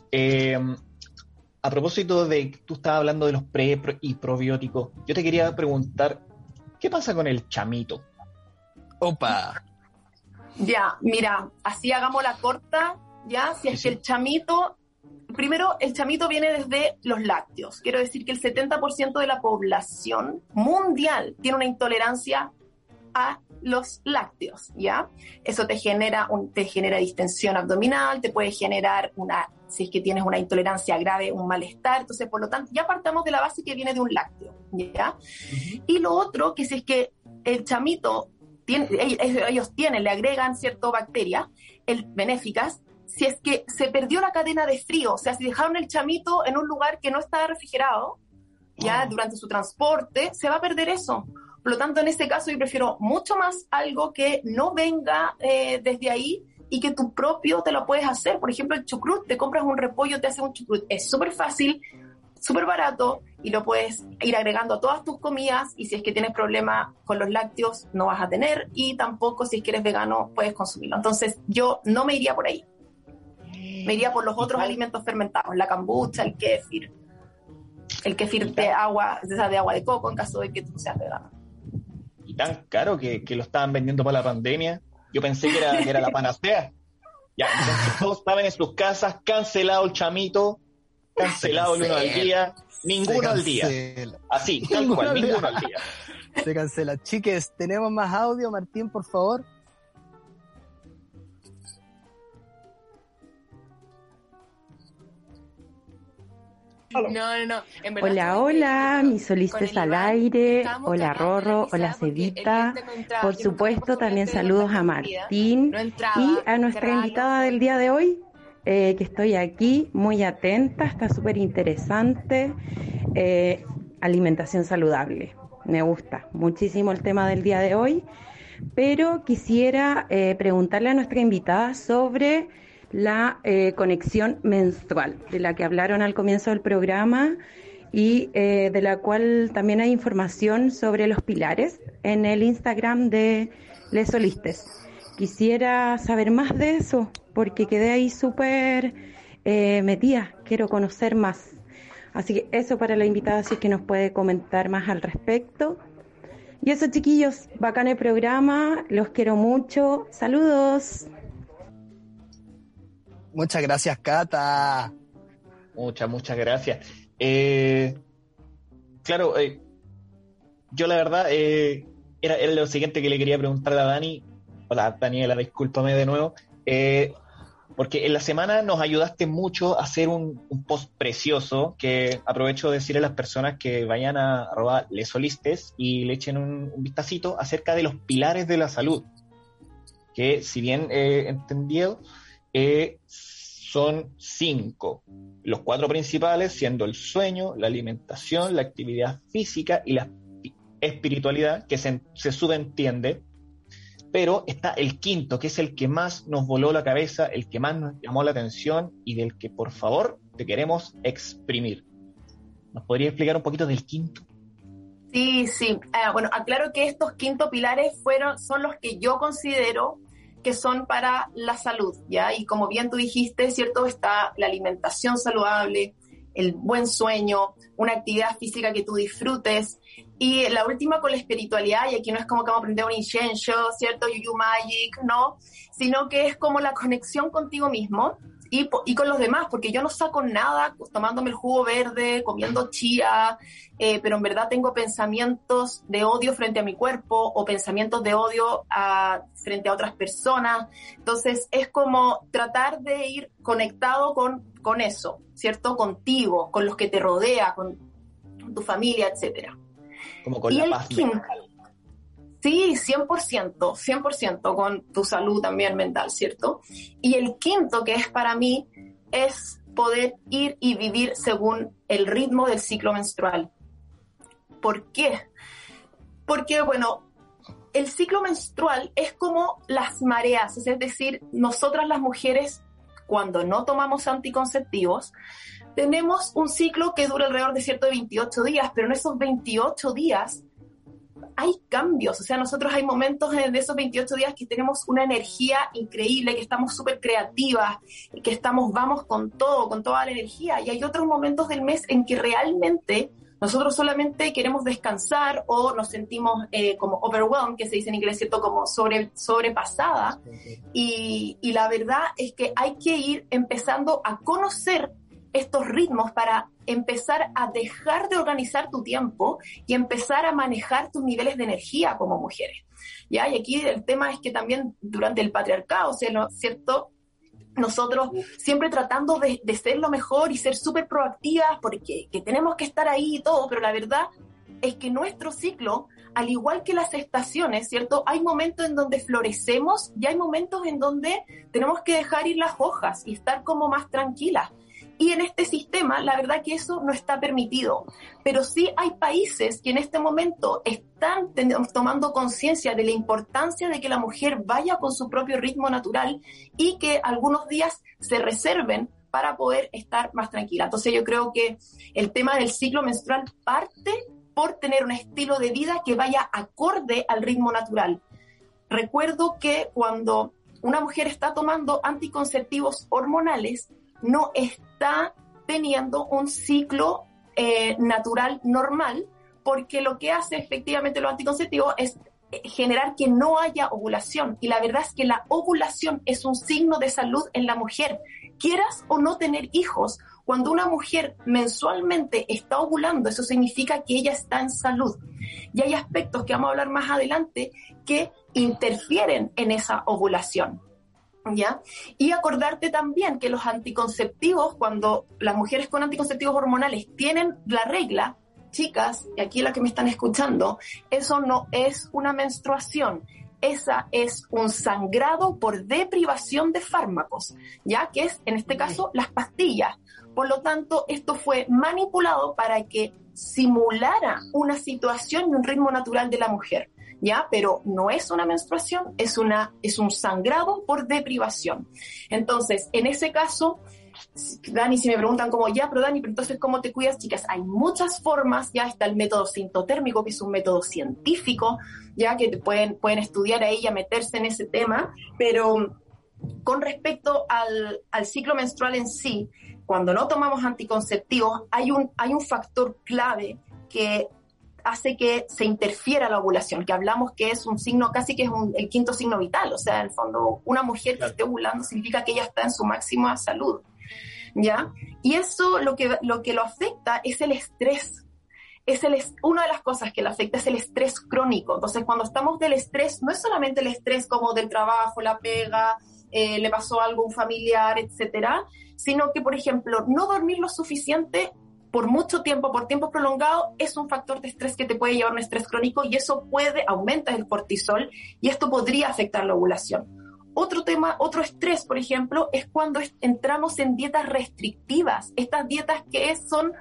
Eh, a propósito de que tú estabas hablando de los pre y probióticos, yo te quería preguntar, ¿qué pasa con el chamito? Opa. Ya, mira, así hagamos la corta, ya, si es que el chamito, primero, el chamito viene desde los lácteos. Quiero decir que el 70% de la población mundial tiene una intolerancia a los lácteos, ¿ya? Eso te genera, un, te genera distensión abdominal, te puede generar una si es que tienes una intolerancia grave, un malestar. Entonces, por lo tanto, ya partamos de la base que viene de un lácteo, ¿ya? Y lo otro, que si es que el chamito, tiene, ellos tienen, le agregan ciertas bacterias el, benéficas, si es que se perdió la cadena de frío, o sea, si dejaron el chamito en un lugar que no estaba refrigerado, ya ah. durante su transporte, se va a perder eso. Por lo tanto, en ese caso, yo prefiero mucho más algo que no venga eh, desde ahí y que tu propio te lo puedes hacer. Por ejemplo, el chucrut, te compras un repollo, te hace un chucrut. Es súper fácil, súper barato y lo puedes ir agregando a todas tus comidas y si es que tienes problema con los lácteos no vas a tener y tampoco si es que eres vegano puedes consumirlo. Entonces yo no me iría por ahí. Me iría por los otros alimentos fermentados, la kombucha, el kéfir. El kéfir de agua, de agua de coco en caso de que tú seas vegano. Y tan caro que, que lo estaban vendiendo para la pandemia. Yo pensé que era, era la panacea. Ya, entonces todos estaban en sus casas, cancelado el chamito, cancelado el uno al día, ninguno al día. Así, tal cual, ninguno al día. <laughs> Se cancela. Chiques, ¿tenemos más audio, Martín, por favor? No, no, hola, hola, mis solistas al aire. Hola, Rorro. Hola, Cevita. Por supuesto, también saludos a Martín y a nuestra invitada del día de hoy, eh, que estoy aquí muy atenta, está súper interesante. Eh, alimentación saludable. Me gusta muchísimo el tema del día de hoy, pero quisiera eh, preguntarle a nuestra invitada sobre la conexión menstrual, de la que hablaron al comienzo del programa y de la cual también hay información sobre los pilares en el Instagram de Les Solistes. Quisiera saber más de eso, porque quedé ahí súper metida, quiero conocer más. Así que eso para la invitada, si es que nos puede comentar más al respecto. Y eso, chiquillos, bacán el programa, los quiero mucho. Saludos. Muchas gracias, Cata. Muchas, muchas gracias. Eh, claro, eh, yo la verdad, eh, era, era, lo siguiente que le quería preguntar a Dani. Hola, Daniela, discúlpame de nuevo. Porque en la semana nos ayudaste mucho a hacer un, post precioso que aprovecho de decirle a las personas que vayan a arroba lesolistes y le echen un, vistacito acerca de los pilares de la salud. Que si bien he entendido, eh, son cinco. Los cuatro principales siendo el sueño, la alimentación, la actividad física y la espiritualidad, que se, se subentiende pero está el quinto, que es el que más nos voló la cabeza, el que más nos llamó la atención y del que por favor te queremos exprimir. ¿Nos podría explicar un poquito del quinto? Sí, sí. Ah, bueno, aclaro que estos quinto pilares fueron, son los que yo considero que son para la salud, ¿ya? Y como bien tú dijiste, ¿cierto? Está la alimentación saludable, el buen sueño, una actividad física que tú disfrutes. Y la última con la espiritualidad, y aquí no es como que vamos a aprender un incienso, ¿cierto? Yuyu Magic, no, sino que es como la conexión contigo mismo y, y, con los demás, porque yo no saco nada tomándome el jugo verde, comiendo chía, eh, pero en verdad tengo pensamientos de odio frente a mi cuerpo o pensamientos de odio a, frente a otras personas. Entonces es como tratar de ir conectado con, con eso, ¿cierto? Contigo, con los que te rodea, con tu familia, etcétera. Como con la paz Sí, 100%, 100% con tu salud también mental, ¿cierto? Y el quinto, que es para mí, es poder ir y vivir según el ritmo del ciclo menstrual. ¿Por qué? Porque, bueno, el ciclo menstrual es como las mareas, es decir, nosotras las mujeres, cuando no tomamos anticonceptivos, tenemos un ciclo que dura alrededor de cierto de 28 días, pero en esos 28 días hay cambios, o sea, nosotros hay momentos de esos 28 días que tenemos una energía increíble, que estamos súper creativas, que estamos, vamos con todo, con toda la energía, y hay otros momentos del mes en que realmente nosotros solamente queremos descansar o nos sentimos eh, como overwhelmed, que se dice en inglés, ¿cierto? Como sobre, sobrepasada. Y, y la verdad es que hay que ir empezando a conocer estos ritmos para empezar a dejar de organizar tu tiempo y empezar a manejar tus niveles de energía como mujeres. ¿Ya? Y aquí el tema es que también durante el patriarcado, ¿cierto? Nosotros siempre tratando de, ser lo mejor y ser súper proactivas porque que tenemos que estar ahí y todo, pero la verdad es que nuestro ciclo, al igual que las estaciones, ¿cierto? Hay momentos en donde florecemos y hay momentos en donde tenemos que dejar ir las hojas y estar como más tranquilas. Y en este sistema, la verdad que eso no está permitido. Pero sí hay países que en este momento están tomando conciencia de la importancia de que la mujer vaya con su propio ritmo natural y que algunos días se reserven para poder estar más tranquila. Entonces yo creo que el tema del ciclo menstrual parte por tener un estilo de vida que vaya acorde al ritmo natural. Recuerdo que cuando una mujer está tomando anticonceptivos hormonales, no está teniendo un ciclo eh, natural normal, porque lo que hace efectivamente lo anticonceptivo es eh, generar que no haya ovulación. Y la verdad es que la ovulación es un signo de salud en la mujer. Quieras o no tener hijos, cuando una mujer mensualmente está ovulando, eso significa que ella está en salud. Y hay aspectos que vamos a hablar más adelante que interfieren en esa ovulación. Y acordarte también que los anticonceptivos, cuando las mujeres con anticonceptivos hormonales tienen la regla, chicas, y aquí la que me están escuchando, eso no es una menstruación, esa es un sangrado por deprivación de fármacos, ya que es en este caso las pastillas. Por lo tanto, esto fue manipulado para que simulara una situación y un ritmo natural de la mujer, ¿ya? Pero no es una menstruación, es, una, es un sangrado por deprivación. Entonces, en ese caso, Dani, si me preguntan como, ya, pero Dani, pero entonces, ¿cómo te cuidas, chicas? Hay muchas formas, ya está el método sintotérmico, que es un método científico, ya que pueden, pueden estudiar ahí y meterse en ese tema, pero con respecto al, al, ciclo menstrual en sí, cuando no tomamos anticonceptivos, hay un, hay un factor clave que hace que se interfiera la ovulación, que hablamos que es un signo, casi que es el quinto signo vital, o sea, en el fondo, una mujer que esté ovulando significa que ella está en su máxima salud. ¿ya? Y eso lo que lo, que lo afecta es el estrés. Es el, una de las cosas que lo afecta es el estrés crónico. Entonces, cuando estamos del estrés, no es solamente el estrés como del trabajo, la pega, eh, le pasó algo a un familiar, etcétera, sino que, por ejemplo, no dormir lo suficiente por mucho tiempo, por tiempo prolongado, es un factor de estrés que te puede llevar a un estrés crónico y eso puede aumentar el cortisol y esto podría afectar la ovulación. Otro tema, otro estrés, por ejemplo, es cuando entramos en dietas restrictivas. Estas dietas que son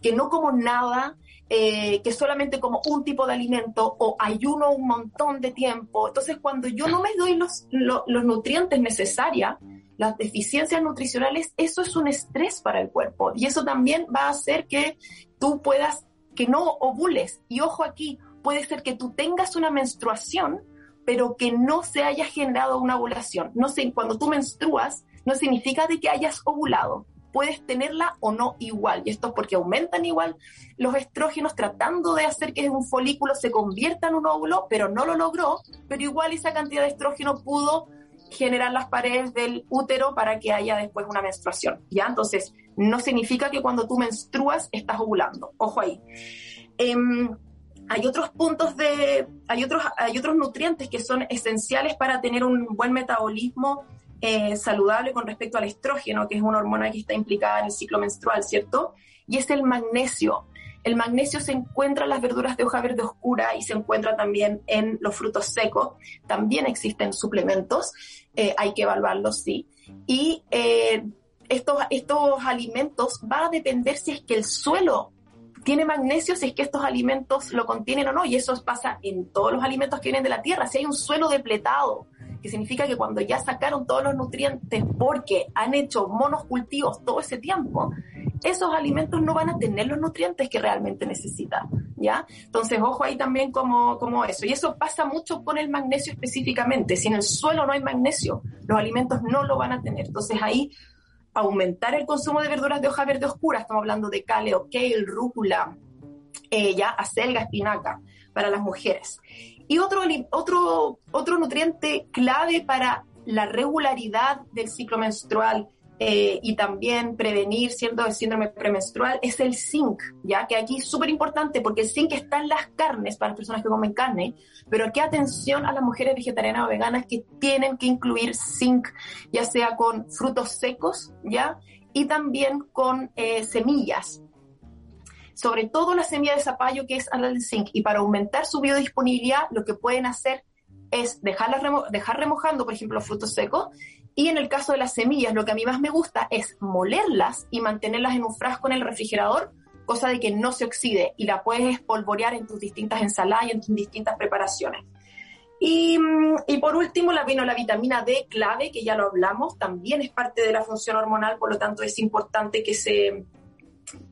que no como nada, eh, que solamente como un tipo de alimento o ayuno un montón de tiempo. Entonces, cuando yo no me doy los, los, nutrientes necesarios, las deficiencias nutricionales, eso es un estrés para el cuerpo. Y eso también va a hacer que tú puedas, que no ovules. Y ojo aquí, puede ser que tú tengas una menstruación, pero que no se haya generado una ovulación. No sé, cuando tú menstruas, no significa de que hayas ovulado. Puedes tenerla o no igual. Y esto es porque aumentan igual los estrógenos tratando de hacer que un folículo se convierta en un óvulo, pero no lo logró. Pero igual esa cantidad de estrógeno pudo generar las paredes del útero para que haya después una menstruación. ¿Ya? Entonces, no significa que cuando tú menstruas estás ovulando. Ojo ahí. Em, hay otros puntos de, hay otros, hay otros nutrientes que son esenciales para tener un buen metabolismo eh, saludable con respecto al estrógeno, que es una hormona que está implicada en el ciclo menstrual, ¿cierto? Y es el magnesio. El magnesio se encuentra en las verduras de hoja verde oscura y se encuentra también en los frutos secos. También existen suplementos, eh, hay que evaluarlos, sí. Y eh, estos, estos alimentos va a depender si es que el suelo tiene magnesio si es que estos alimentos lo contienen o no, y eso pasa en todos los alimentos que vienen de la tierra. Si hay un suelo depletado, que significa que cuando ya sacaron todos los nutrientes porque han hecho monos cultivos todo ese tiempo, esos alimentos no van a tener los nutrientes que realmente necesitan, ¿ya? Entonces, ojo ahí también como, como eso. Y eso pasa mucho con el magnesio específicamente. Si en el suelo no hay magnesio, los alimentos no lo van a tener. Entonces, ahí aumentar el consumo de verduras de hoja verde oscura, estamos hablando de caleo, kale, rúcula, eh, ya acelga, espinaca, para las mujeres. Y otro, otro, otro nutriente clave para la regularidad del ciclo menstrual eh, y también prevenir siendo el síndrome premenstrual es el zinc, ya que aquí es súper importante porque el zinc está en las carnes para las personas que comen carne, pero aquí atención a las mujeres vegetarianas o veganas que tienen que incluir zinc, ya sea con frutos secos, ya, y también con eh, semillas, sobre todo la semilla de zapallo que es al zinc, y para aumentar su biodisponibilidad lo que pueden hacer es dejarla dejar remojando, por ejemplo, frutos secos y en el caso de las semillas, lo que a mí más me gusta es molerlas y mantenerlas en un frasco en el refrigerador, cosa de que no se oxide y la puedes espolvorear en tus distintas ensaladas y en tus distintas preparaciones. Y, por último, la, vino la vitamina D clave, que ya lo hablamos, también es parte de la función hormonal, por lo tanto es importante que se,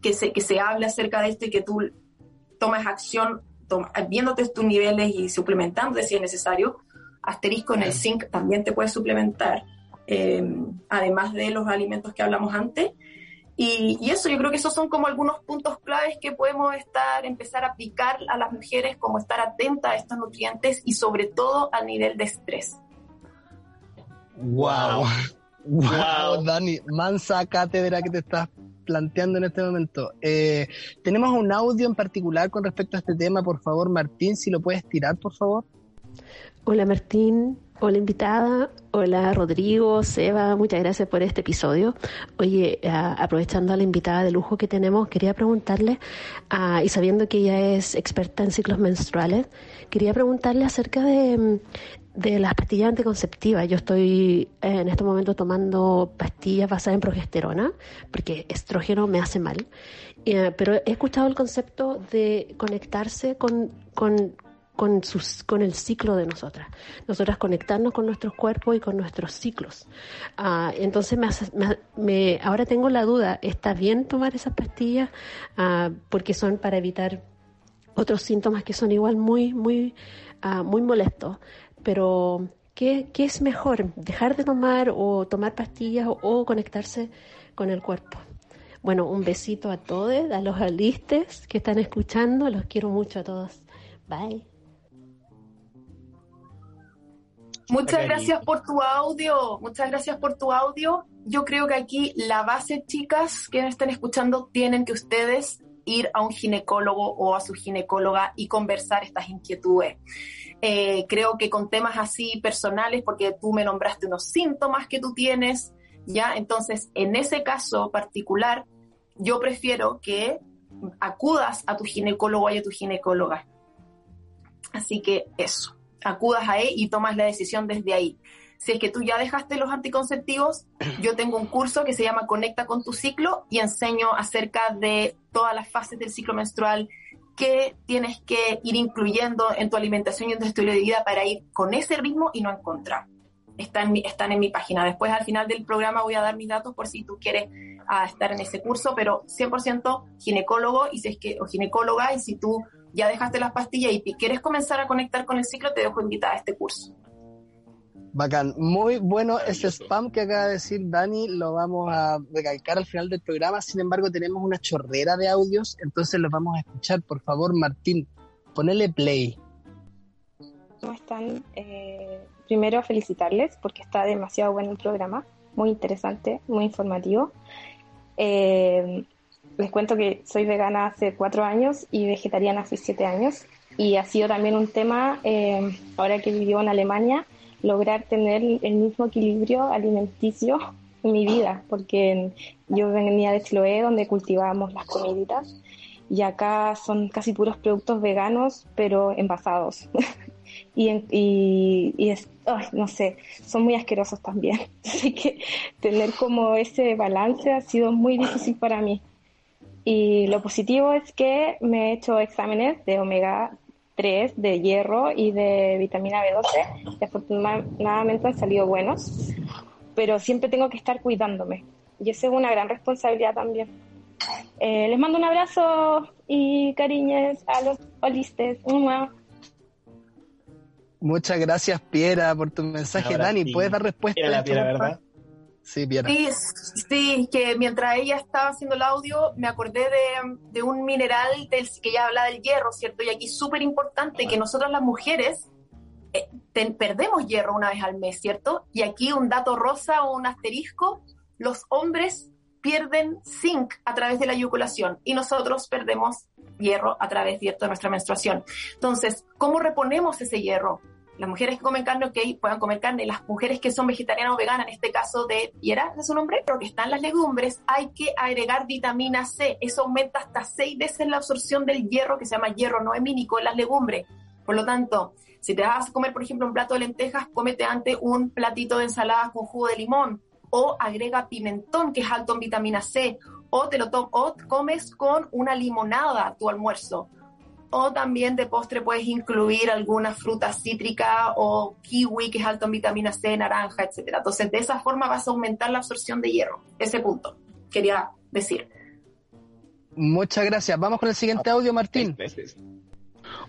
que se, que se hable acerca de esto y que tú tomes acción viéndote tus niveles y suplementándote si es necesario. Asterisco en el zinc también te puedes suplementar. Eh, además de los alimentos que hablamos antes. Y, eso, yo creo que esos son como algunos puntos claves que podemos estar, empezar a aplicar a las mujeres, como estar atenta a estos nutrientes y sobre todo al nivel de estrés. Wow, wow, <laughs> Dani, mansa cátedra que te estás planteando en este momento. Eh, tenemos un audio en particular con respecto a este tema, por favor, Martín, si lo puedes tirar, por favor. Hola Martín, Hola invitada, hola Rodrigo, Seba, muchas gracias por este episodio. Oye, aprovechando a la invitada de lujo que tenemos, quería preguntarle, y sabiendo que ella es experta en ciclos menstruales, quería preguntarle acerca de, de las pastillas anticonceptivas. Yo estoy en este momento tomando pastillas basadas en progesterona, porque estrógeno me hace mal. Eh, pero he escuchado el concepto de conectarse con, con, con, sus, con el ciclo de nosotras. Nosotras conectarnos con nuestros cuerpos y con nuestros ciclos. Ah, entonces, me, me, ahora tengo la duda, ¿está bien tomar esas pastillas? Ah, porque son para evitar otros síntomas que son igual muy, muy, ah, muy molestos. Pero, ¿qué, ¿qué, es mejor? ¿Dejar de tomar o tomar pastillas o, o conectarse con el cuerpo? Bueno, un besito a todos, a los alistes que están escuchando, los quiero mucho a todos. Bye. Muchas gracias por tu audio, muchas gracias por tu audio. Yo creo que aquí la base, chicas, que me estén escuchando, tienen que ustedes ir a un ginecólogo o a su ginecóloga y conversar estas inquietudes. Eh, creo que con temas así personales, porque tú me nombraste unos síntomas que tú tienes, ¿ya? Entonces, en ese caso particular, yo prefiero que acudas a tu ginecólogo y a tu ginecóloga. Así que eso acudas a él y tomas la decisión desde ahí. Si es que tú ya dejaste los anticonceptivos, <clears throat> yo tengo un curso que se llama Conecta con tu ciclo y enseño acerca de todas las fases del ciclo menstrual que tienes que ir incluyendo en tu alimentación y en tu estilo de vida para ir con ese ritmo y no encontrar. Están, están en mi página. Después al final del programa voy a dar mis datos por si tú quieres ah, estar en ese curso, pero 100% ginecólogo y si es que, o ginecóloga y si tú ya dejaste las pastillas y quieres comenzar a conectar con el ciclo, te dejo invitada a este curso. Bacán, muy bueno ese spam que acaba de decir Dani, lo vamos a recalcar al final del programa, sin embargo tenemos una chorrera de audios, entonces los vamos a escuchar, por favor Martín, ponele play. ¿Cómo están? Eh, primero felicitarles porque está demasiado bueno el programa, muy interesante, muy informativo. Eh, les cuento que soy vegana hace cuatro años y vegetariana hace siete años. Y ha sido también un tema, eh, ahora que vivo en Alemania, lograr tener el mismo equilibrio alimenticio en mi vida, porque yo venía de Chiloé, donde cultivábamos las comiditas, y acá son casi puros productos veganos, pero envasados. <laughs> y, y, y es, no sé, son muy asquerosos también. <laughs> Así que tener como ese balance ha sido muy difícil para mí. Y lo positivo es que me he hecho exámenes de omega 3, de hierro y de vitamina B12 y afortunadamente han salido buenos, pero siempre tengo que estar cuidándome y eso es una gran responsabilidad también. Eh, les mando un abrazo y cariñes a los holistes. Muchas gracias, Piera, por tu mensaje. Dani, ¿puedes dar respuesta? la Piera, ¿verdad? Sí, Sí, que mientras ella estaba haciendo el audio, me acordé de, un mineral del, que ya habla del hierro, ¿cierto? Y aquí súper importante que nosotras las mujeres eh, perdemos hierro una vez al mes, ¿cierto? Y aquí un dato rosa o un asterisco, los hombres pierden zinc a través de la eyaculación y nosotros perdemos hierro a través de nuestra menstruación. Entonces, ¿cómo reponemos ese hierro? Las mujeres que comen carne, ok, puedan comer carne, las mujeres que son vegetarianas o veganas, en este caso de Piera, es su nombre, pero que están las legumbres, hay que agregar vitamina C. Eso aumenta hasta seis veces la absorción del hierro, que se llama hierro no noemínico en las legumbres. Por lo tanto, si te vas a comer, por ejemplo, un plato de lentejas, cómete antes un platito de ensaladas con jugo de limón, o agrega pimentón, que es alto en vitamina C, o te lo o comes con una limonada tu almuerzo o también de postre puedes incluir alguna fruta cítrica o kiwi, que es alto en vitamina C, naranja, etc. Entonces, de esa forma vas a aumentar la absorción de hierro. Ese punto quería decir. Muchas gracias. Vamos con el siguiente audio, Martín.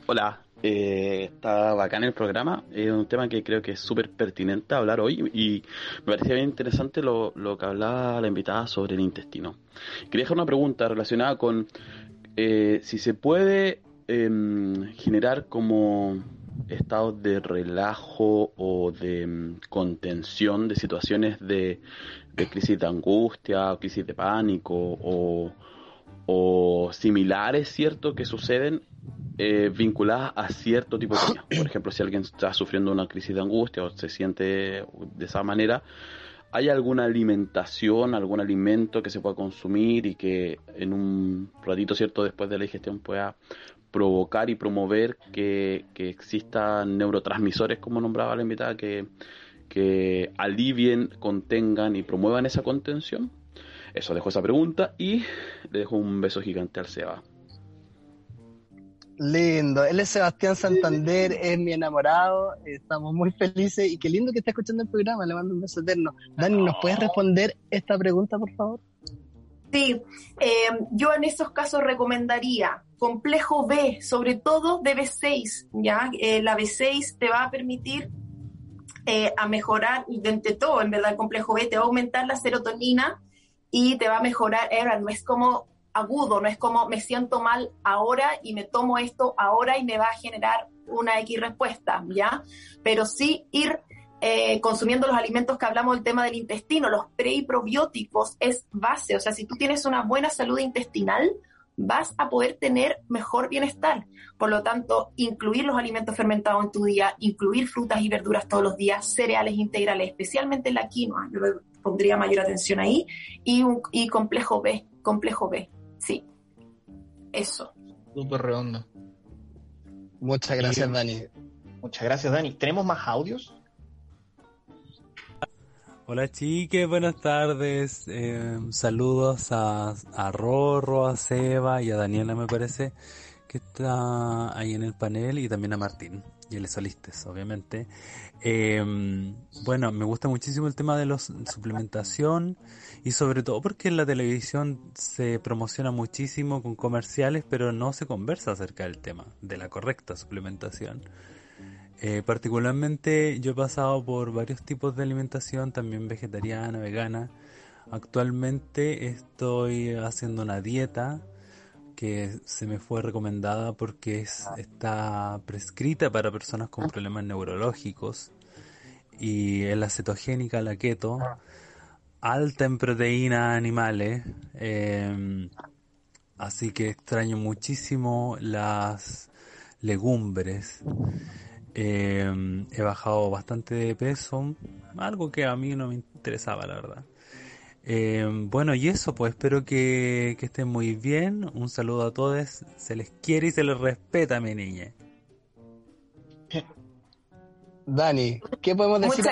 Hola, eh, está bacán el programa. Es un tema que creo que es súper pertinente hablar hoy y me parecía bien interesante lo, lo, que hablaba la invitada sobre el intestino. Quería dejar una pregunta relacionada con eh, si se puede Em, generar como estados de relajo o de em, contención de situaciones de, crisis de angustia, crisis de pánico o, o similares, ¿cierto?, que suceden eh, vinculadas a cierto tipo de comida. Por ejemplo, si alguien está sufriendo una crisis de angustia o se siente de esa manera, ¿hay alguna alimentación, algún alimento que se pueda consumir y que en un ratito, ¿cierto?, después de la digestión pueda provocar y promover que, que existan neurotransmisores, como nombraba la invitada, que, que alivien, contengan y promuevan esa contención? Eso, dejo esa pregunta y le dejo un beso gigante al Seba. Lindo, él es Sebastián Santander, es mi enamorado, estamos muy felices y qué lindo que está escuchando el programa, le mando un beso eterno. Dani, ¿nos puedes responder esta pregunta, por favor? Sí, eh, yo en esos casos recomendaría complejo B, sobre todo de B6, ¿ya? Eh, la B6 te va a permitir eh, a mejorar, de todo, en verdad, complejo B te va a aumentar la serotonina y te va a mejorar, no es como agudo, no es como me siento mal ahora y me tomo esto ahora y me va a generar una X respuesta, ¿ya? Pero sí ir eh, consumiendo los alimentos que hablamos del tema del intestino, los pre y probióticos es base, o sea, si tú tienes una buena salud intestinal, vas a poder tener mejor bienestar. Por lo tanto, incluir los alimentos fermentados en tu día, incluir frutas y verduras todos los días, cereales integrales, especialmente la quinoa, yo pondría mayor atención ahí, y, un, y complejo B, complejo B, sí. Eso. Súper redondo. Muchas gracias, Dani. Muchas gracias, Dani. ¿Tenemos más audios? Hola chiques, buenas tardes. Eh, saludos a, a Rorro, a Seba y a Daniela, me parece, que está ahí en el panel, y también a Martín y el solistes, obviamente. Eh, bueno, me gusta muchísimo el tema de la suplementación y sobre todo porque en la televisión se promociona muchísimo con comerciales, pero no se conversa acerca del tema, de la correcta suplementación. Eh, particularmente yo he pasado por varios tipos de alimentación, también vegetariana, vegana. Actualmente estoy haciendo una dieta que se me fue recomendada porque es, está prescrita para personas con problemas neurológicos y es la cetogénica, la keto, alta en proteínas animales, em, así que extraño muchísimo las legumbres. Em, he bajado bastante de peso, algo que a mí no me interesaba, la verdad. Eh, bueno, y eso, pues espero que, estén muy bien. Un saludo a todos. Se les quiere y se les respeta, mi niña. Dani, ¿qué podemos decir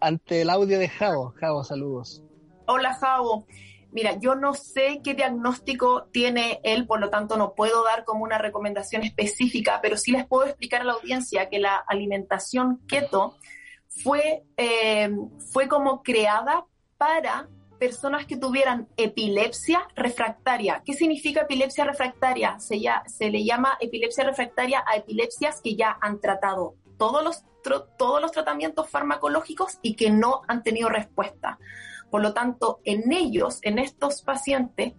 ante, el, audio de Javo? Javo, saludos. Hola, Javo. Mira, yo no sé qué diagnóstico tiene él, por lo tanto no puedo dar como una recomendación específica, pero sí les puedo explicar a la audiencia que la alimentación keto fue, eh, fue como creada para personas que tuvieran epilepsia refractaria. ¿Qué significa epilepsia refractaria? Se, se le llama epilepsia refractaria a epilepsias que ya han tratado todos los, todos los tratamientos farmacológicos y que no han tenido respuesta. Por lo tanto, en ellos, en estos pacientes,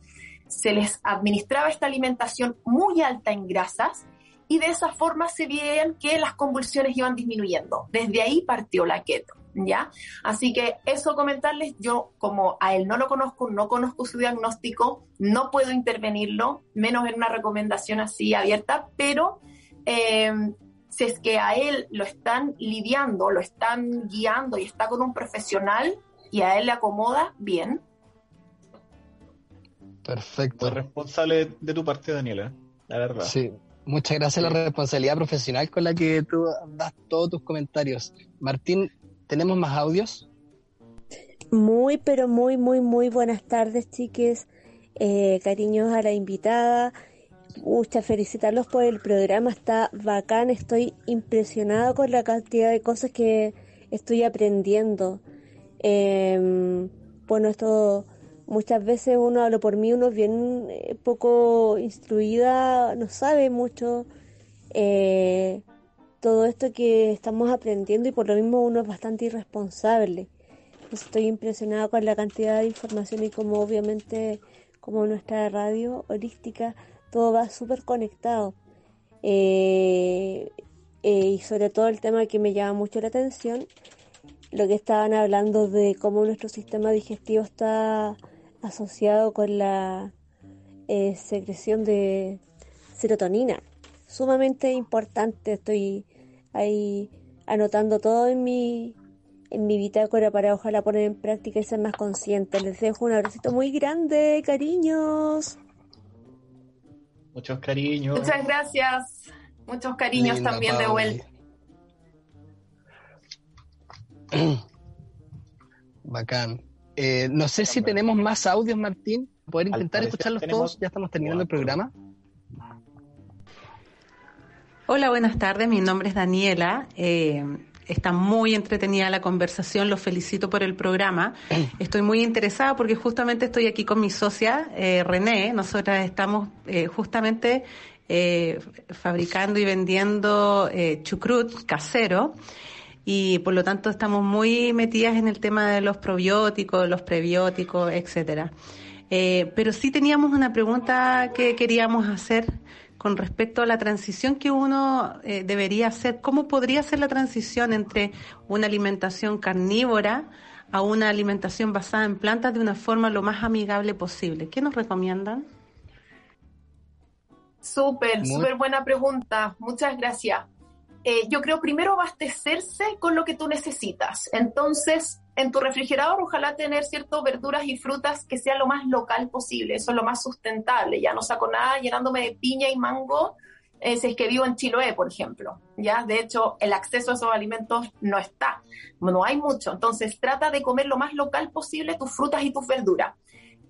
se les administraba esta alimentación muy alta en grasas y de esa forma se veían que las convulsiones iban disminuyendo. Desde ahí partió la keto. ¿ya? Así que eso comentarles, yo como a él no lo conozco, no conozco su diagnóstico, no puedo intervenirlo, menos en una recomendación así abierta, pero eh, si es que a él lo están lidiando, lo están guiando y está con un profesional y a él le acomoda, bien. Perfecto. responsable de tu parte, Daniela, la verdad. Sí, muchas gracias a la responsabilidad profesional con la que tú das todos tus comentarios. Martín, ¿Tenemos más audios? Muy, pero muy, muy, muy buenas tardes, chiques. Eh, cariños a la invitada. Muchas felicitarlos por el programa, está bacán. Estoy impresionada con la cantidad de cosas que estoy aprendiendo. Em, bueno, esto muchas veces uno hablo por mí, uno es bien eh, poco instruida, no sabe mucho. Eh, todo esto que estamos aprendiendo y por lo mismo uno es bastante irresponsable. Estoy impresionada con la cantidad de información y como obviamente como nuestra radio holística todo va súper conectado. Eh, y sobre todo el tema que me llama mucho la atención, lo que estaban hablando de cómo nuestro sistema digestivo está asociado con la eh, secreción de serotonina. Sumamente importante, estoy ahí anotando todo en mi, en mi bitácora para ojalá poner en práctica y ser más consciente. Les dejo un abracito muy grande, cariños. Muchos cariños. Muchas gracias. Muchos cariños también de vuelta. <clears throat> Bacán. Eh, no sé si tenemos más audios, Martín. Poder intentar escucharlos todos. Ya estamos terminando el programa. Hola, buenas tardes. Mi nombre es Daniela. Eh, está muy entretenida la conversación. Los felicito por el programa. <clears throat> Estoy muy interesada porque justamente estoy aquí con mi socia, eh, René. Nosotras estamos justamente fabricando y vendiendo chucrut casero y por lo tanto estamos muy metidas en el tema de los probióticos, los prebióticos, etcétera. Eh, pero sí teníamos una pregunta que queríamos hacer con respecto a la transición que uno eh, debería hacer. ¿Cómo podría ser la transición entre una alimentación carnívora a una alimentación basada en plantas de una forma lo más amigable posible? ¿Qué nos recomiendan? Súper, súper buena pregunta. Muchas gracias. Eh, yo creo primero abastecerse con lo que tú necesitas. Entonces, en tu refrigerador ojalá tener ciertas verduras y frutas que sea lo más local posible, eso es lo más sustentable. Ya no saco nada llenándome de piña y mango eh, si es que vivo en Chiloé, por ejemplo. Ya, de hecho, el acceso a esos alimentos no está, no hay mucho. Entonces, trata de comer lo más local posible tus frutas y tus verduras.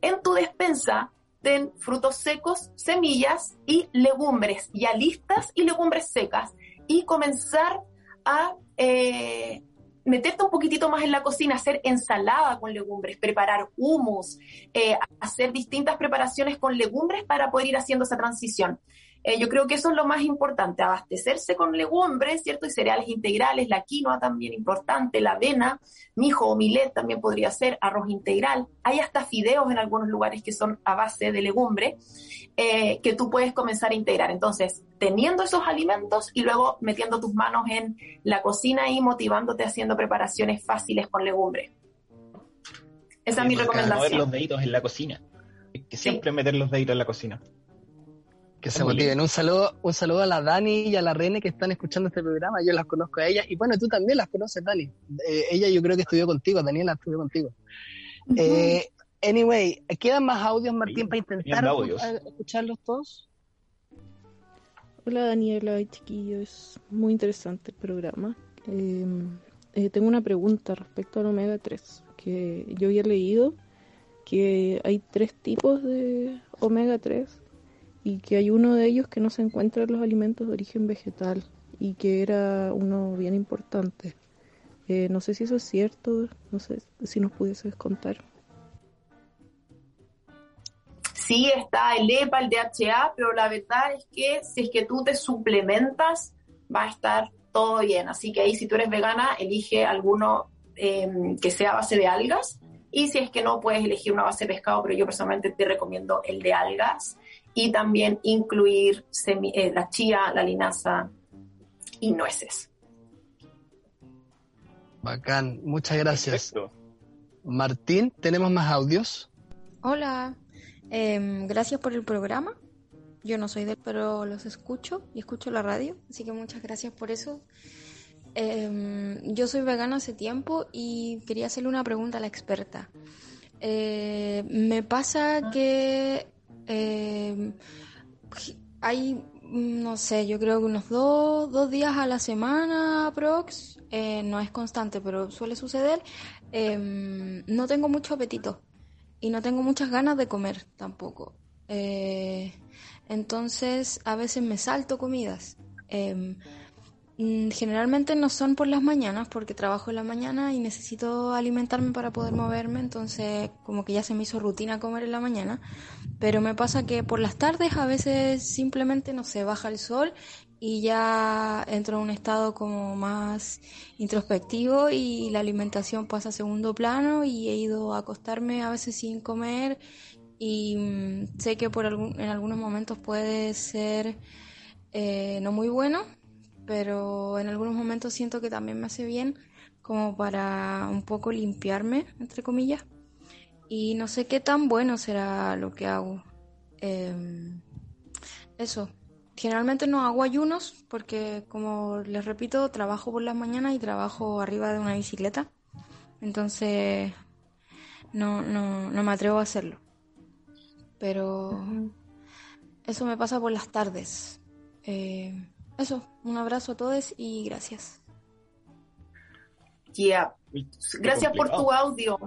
En tu despensa, ten frutos secos, semillas y legumbres, ya listas y legumbres secas y comenzar a eh, meterte un poquitito más en la cocina, hacer ensalada con legumbres, preparar humus, eh, hacer distintas preparaciones con legumbres para poder ir haciendo esa transición. Eh, yo creo que eso es lo más importante, abastecerse con legumbres, ¿cierto? Y cereales integrales, la quinoa también importante, la avena, mijo o milet también podría ser, arroz integral. Hay hasta fideos en algunos lugares que son a base de legumbre eh, que tú puedes comenzar a integrar. Entonces, teniendo esos alimentos y luego metiendo tus manos en la cocina y motivándote haciendo preparaciones fáciles con legumbres. Esa es mi recomendación. Mover los deditos en la cocina. que siempre meter los deditos en la cocina. Que se motiven. Un saludo, un saludo a la Dani y a la Rene que están escuchando este programa. Yo las conozco a ellas. Y bueno, tú también las conoces, Dani. Eh, ella yo creo que estudió contigo, Daniela estudió contigo. eh, Anyway, ¿quedan más audios, Martín, para intentar escucharlos todos? Hola Daniela y chiquillos, es muy interesante el programa. Em, eh, tengo una pregunta respecto al omega 3, que yo había leído que hay tres tipos de omega 3 y que hay uno de ellos que no se encuentra en los alimentos de origen vegetal y que era uno bien importante. Eh, no sé si eso es cierto, no sé si nos pudieses contar. Sí está el EPA, el DHA, pero la verdad es que si es que tú te suplementas, va a estar todo bien. Así que ahí si tú eres vegana, elige alguno em, que sea base de algas. Y si es que no, puedes elegir una base de pescado, pero yo personalmente te recomiendo el de algas. Y también incluir eh, la chía, la linaza y nueces. Bacán, muchas gracias. Martín, ¿tenemos más audios? Hola, Em, gracias por el programa. Yo no soy de él, pero los escucho y escucho la radio, así que muchas gracias por eso. Em, yo soy vegana hace tiempo y quería hacerle una pregunta a la experta. Eh, me pasa que em, hay, no sé, yo creo que unos dos, dos días a la semana, aprox, eh, no es constante, pero suele suceder, no tengo mucho apetito y no tengo muchas ganas de comer tampoco. Eh, entonces a veces me salto comidas. Mm, generalmente no son por las mañanas porque trabajo en la mañana y necesito alimentarme para poder moverme, entonces como que ya se me hizo rutina comer en la mañana, pero me pasa que por las tardes a veces simplemente no se baja el sol y ya entro en un estado como más introspectivo y la alimentación pasa a segundo plano y he ido a acostarme a veces sin comer y mm, sé que por algún, en algunos momentos puede ser eh, no muy bueno, pero en algunos momentos siento que también me hace bien como para un poco limpiarme, entre comillas. Y no sé qué tan bueno será lo que hago. Em, eso. Generalmente no hago ayunos porque, como les repito, trabajo por las mañanas y trabajo arriba de una bicicleta. Entonces, no, no, no me atrevo a hacerlo. Pero eso me pasa por las tardes. Eh, eso, un abrazo a todos y gracias. Yeah. Gracias por tu audio.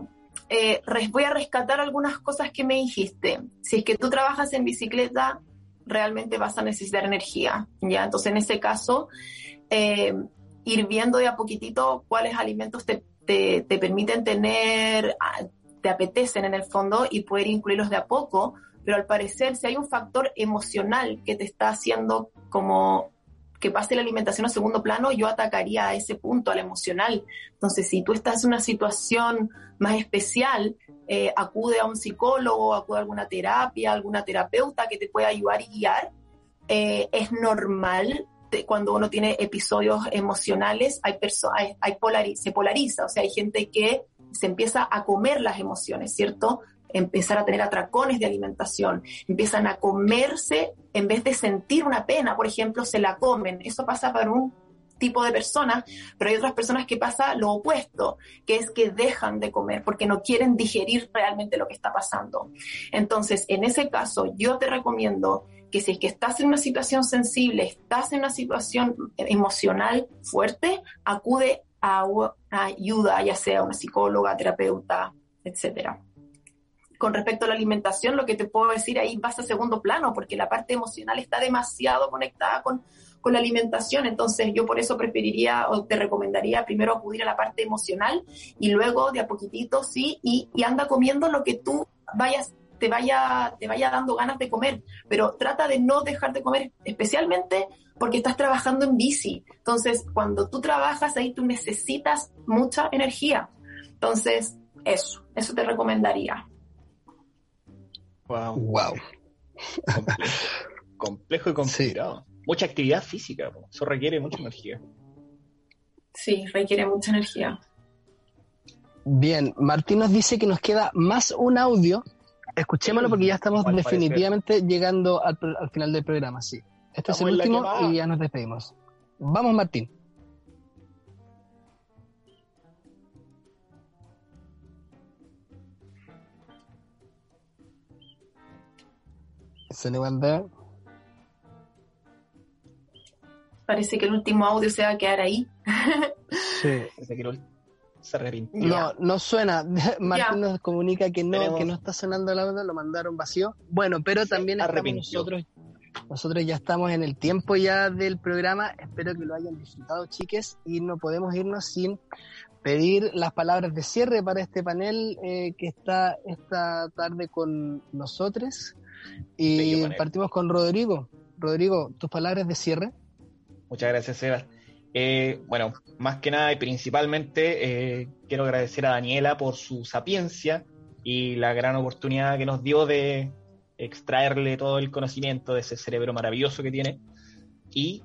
Eh, voy a rescatar algunas cosas que me dijiste. Si es que tú trabajas en bicicleta, realmente vas a necesitar energía, ¿ya? Entonces, en ese caso, eh, ir viendo de a poquitito cuáles alimentos te, te, te, permiten tener, ah, te apetecen en el fondo y poder incluirlos de a poco, pero al parecer si hay un factor emocional que te está haciendo como que pase la alimentación a segundo plano, yo atacaría a ese punto, al emocional. Entonces, si tú estás en una situación más especial, eh, acude a un psicólogo, acude a alguna terapia, alguna terapeuta que te pueda ayudar y guiar. Eh, es normal cuando uno tiene episodios emocionales, hay, hay, hay se polariza, o sea, hay gente que se empieza a comer las emociones, ¿cierto? Empezar a tener atracones de alimentación, empiezan a comerse, en vez de sentir una pena, por ejemplo, se la comen. Eso pasa para un tipo de personas, pero hay otras personas que pasa lo opuesto, que es que dejan de comer porque no quieren digerir realmente lo que está pasando. Entonces, en ese caso, yo te recomiendo que si es que estás en una situación sensible, estás en una situación emocional fuerte, acude a, ayuda, ya sea una psicóloga, terapeuta, etcétera con respecto a la alimentación, lo que te puedo decir ahí pasa a segundo plano, porque la parte emocional está demasiado conectada con, con la alimentación. Entonces, yo por eso preferiría o te recomendaría primero acudir a la parte emocional y luego de a poquitito, sí, y, anda comiendo lo que tú vayas te vaya, te vaya dando ganas de comer, pero trata de no dejar de comer, especialmente porque estás trabajando en bici. Entonces, cuando tú trabajas ahí, tú necesitas mucha energía. Entonces, eso, eso te recomendaría. Wow. Complejo, y complicado. Mucha actividad física, eso requiere mucha energía. Sí, requiere mucha energía. Bien, Martín nos dice que nos queda más un audio. Escuchémoslo porque ya estamos definitivamente llegando al, final del programa, sí. Este es el último y ya nos despedimos. Vamos, Martín. Parece que el último audio se va a quedar ahí. sí. No, no suena. <laughs> Martín nos comunica que no, que no está sonando el audio, lo mandaron vacío. Bueno, pero también estamos nosotros, nosotros ya estamos en el tiempo ya del programa. Espero que lo hayan disfrutado, chiques, y no podemos irnos sin pedir las palabras de cierre para este panel eh, que está esta tarde con nosotros. Y partimos con Rodrigo. Rodrigo, tus palabras de cierre. Muchas gracias, Sebas. Eh, bueno, más que nada y principalmente eh, quiero agradecer a Daniela por su sapiencia y la gran oportunidad que nos dio de extraerle todo el conocimiento de ese cerebro maravilloso que tiene. Y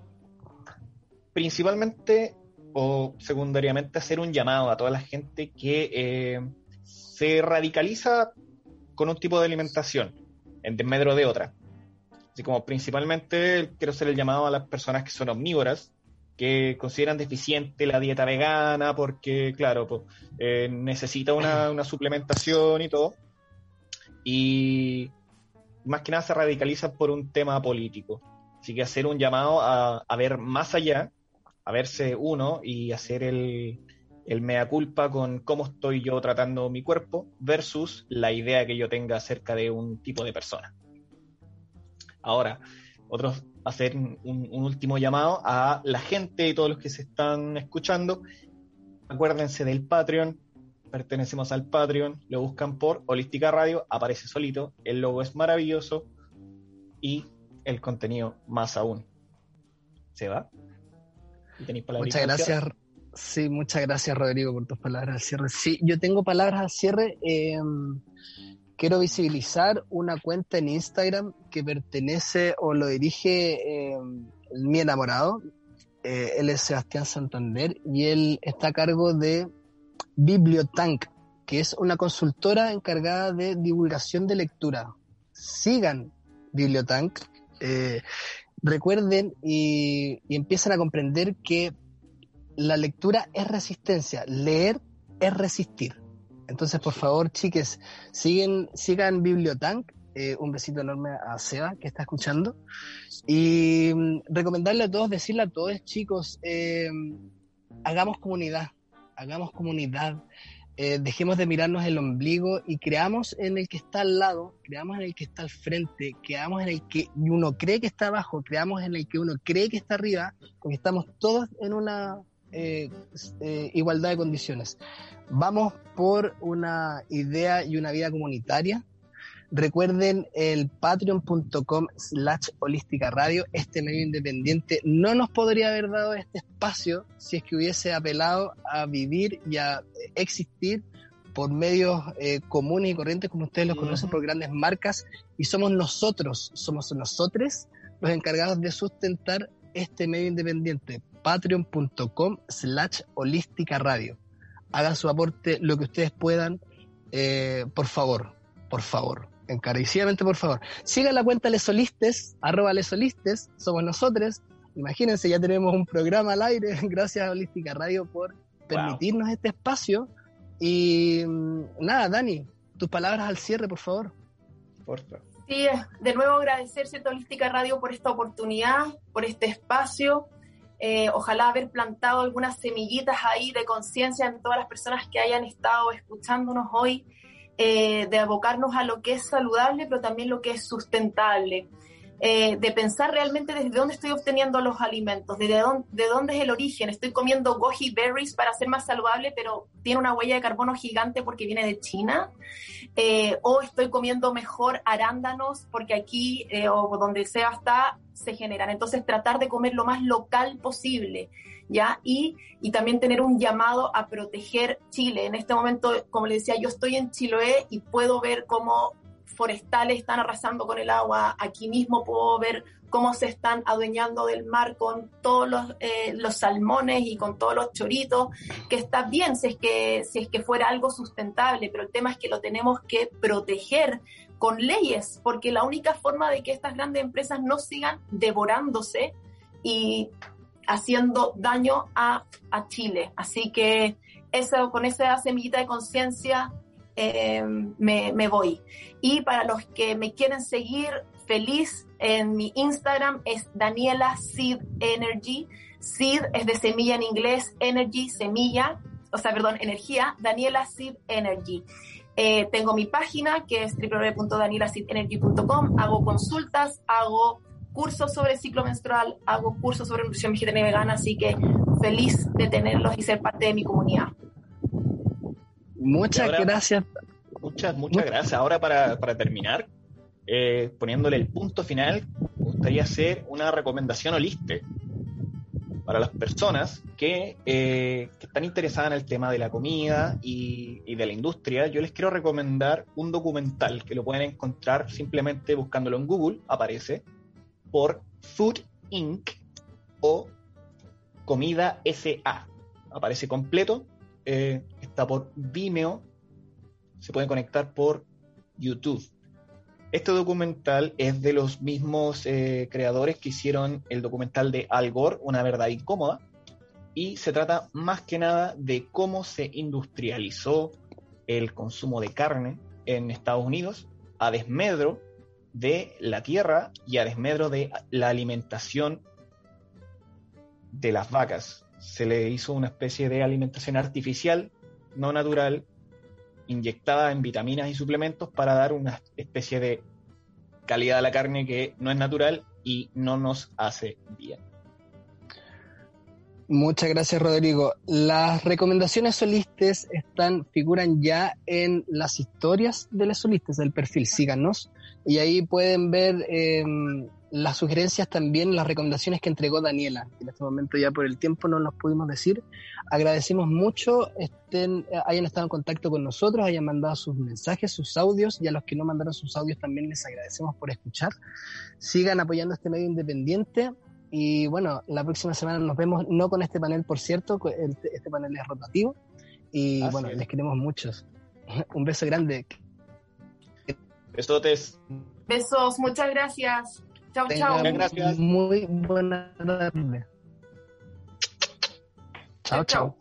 principalmente o secundariamente hacer un llamado a toda la gente que eh, se radicaliza con un tipo de alimentación en desmedro de otra. Así como principalmente quiero hacer el llamado a las personas que son omnívoras, que consideran deficiente la dieta vegana porque, claro, pues, eh, necesita una, <clears throat> suplementación y todo. Y más que nada se radicalizan por un tema político. Así que hacer un llamado a, a ver más allá, a verse uno y hacer el, el mea culpa con cómo estoy yo tratando mi cuerpo versus la idea que yo tenga acerca de un tipo de persona. Ahora, otros hacer un, último llamado a la gente y todos los que se están escuchando. Acuérdense del Patreon, pertenecemos al Patreon, lo buscan por Holística Radio, aparece solito, el logo es maravilloso y el contenido más aún. ¿Se va? Muchas gracias. Sí, muchas gracias Rodrigo por tus palabras al cierre. Sí, yo tengo palabras al cierre. Em, quiero visibilizar una cuenta en Instagram que pertenece o lo dirige em, mi enamorado. Eh, él es Sebastián Santander y él está a cargo de Bibliotank, que es una consultora encargada de divulgación de lectura. Sigan Bibliotank. Eh, recuerden y, y empiezan a comprender que la lectura es resistencia, leer es resistir. Entonces, por favor, chiques, siguen, sigan Bibliotank. Eh, un besito enorme a Seba, que está escuchando. Y mm, recomendarle a todos, decirle a todos, chicos, eh, hagamos comunidad, hagamos comunidad. Eh, dejemos de mirarnos el ombligo y creamos en el que está al lado, creamos en el que está al frente, creamos en el que uno cree que está abajo, creamos en el que uno cree que está arriba, porque estamos todos en una igualdad de condiciones. Vamos por una idea y una vida comunitaria. Recuerden el patreon.com slash holística radio, este medio independiente no nos podría haber dado este espacio si es que hubiese apelado a vivir y a existir por medios eh, comunes y corrientes como ustedes los conocen por grandes marcas y somos nosotros, somos nosotros los encargados de sustentar este medio independiente, patreon.com slash holística radio hagan su aporte lo que ustedes puedan, eh, por favor, por favor, encarecidamente por favor. Sigan la cuenta Lesolistes, arroba Lesolistes, somos nosotros. Imagínense, ya tenemos un programa al aire, <laughs> gracias a Holística Radio por permitirnos este espacio. Y mm, nada, Dani, tus palabras al cierre, por favor. Por favor. Sí, de nuevo agradecerse a Holística Radio por esta oportunidad, por este espacio. Eh, ojalá haber plantado algunas semillitas ahí de conciencia en todas las personas que hayan estado escuchándonos hoy, eh, de abocarnos a lo que es saludable, pero también lo que es sustentable. Eh, de pensar realmente desde dónde estoy obteniendo los alimentos, de dónde, de dónde es el origen. Estoy comiendo goji berries para ser más saludable, pero tiene una huella de carbono gigante porque viene de China. Eh, o estoy comiendo mejor arándanos porque aquí eh, o donde sea está se generan. Entonces tratar de comer lo más local posible, ¿ya? Y, y también tener un llamado a proteger Chile. En este momento, como le decía, yo estoy en Chiloé y puedo ver cómo forestales están arrasando con el agua. Aquí mismo puedo ver cómo se están adueñando del mar con todos los, eh, los salmones y con todos los choritos, que está bien si es que, si es que fuera algo sustentable, pero el tema es que lo tenemos que proteger con leyes, porque la única forma de que estas grandes empresas no sigan devorándose y haciendo daño a, a Chile. Así que eso, con esa semillita de conciencia eh, me, voy. Y para los que me quieren seguir feliz en mi Instagram es Daniela Seed Energy. Seed es de semilla en inglés, energy, semilla, o sea, perdón, energía, Daniela Seed Energy. Eh, tengo mi página que es www.danielaseedenergy.com, hago consultas, hago cursos sobre ciclo menstrual, hago cursos sobre nutrición vegetariana y vegana, así que feliz de tenerlos y ser parte de mi comunidad. Muchas gracias. Muchas, muchas gracias. Ahora para, terminar, eh, poniéndole el punto final, me gustaría hacer una recomendación holiste para las personas que, eh, que, están interesadas en el tema de la comida y, y, de la industria. Yo les quiero recomendar un documental que lo pueden encontrar simplemente buscándolo en Google, aparece, por Food Inc. o Comida SA. Aparece completo eh, está por Vimeo, se puede conectar por YouTube. Este documental es de los mismos eh, creadores que hicieron el documental de Al Gore, Una verdad incómoda, y se trata más que nada de cómo se industrializó el consumo de carne en Estados Unidos a desmedro de la tierra y a desmedro de la alimentación de las vacas se le hizo una especie de alimentación artificial, no natural, inyectada en vitaminas y suplementos para dar una especie de calidad a la carne que no es natural y no nos hace bien. Muchas gracias, Rodrigo. Las recomendaciones solistes están, figuran ya en las historias de las solistas del perfil. Síganos. Y ahí pueden ver em, las sugerencias también, las recomendaciones que entregó Daniela, en este momento ya por el tiempo no nos pudimos decir. Agradecemos mucho, estén, hayan estado en contacto con nosotros, hayan mandado sus mensajes, sus audios, y a los que no mandaron sus audios también les agradecemos por escuchar. Sigan apoyando este medio independiente. Y bueno, la próxima semana nos vemos, no con este panel, por cierto, este panel es rotativo. Y bueno, les queremos muchos. <laughs> Un beso grande. Besotes. Besos, muchas gracias. Chao, chao. Gracias. Muy buena tarde. Chao, chao.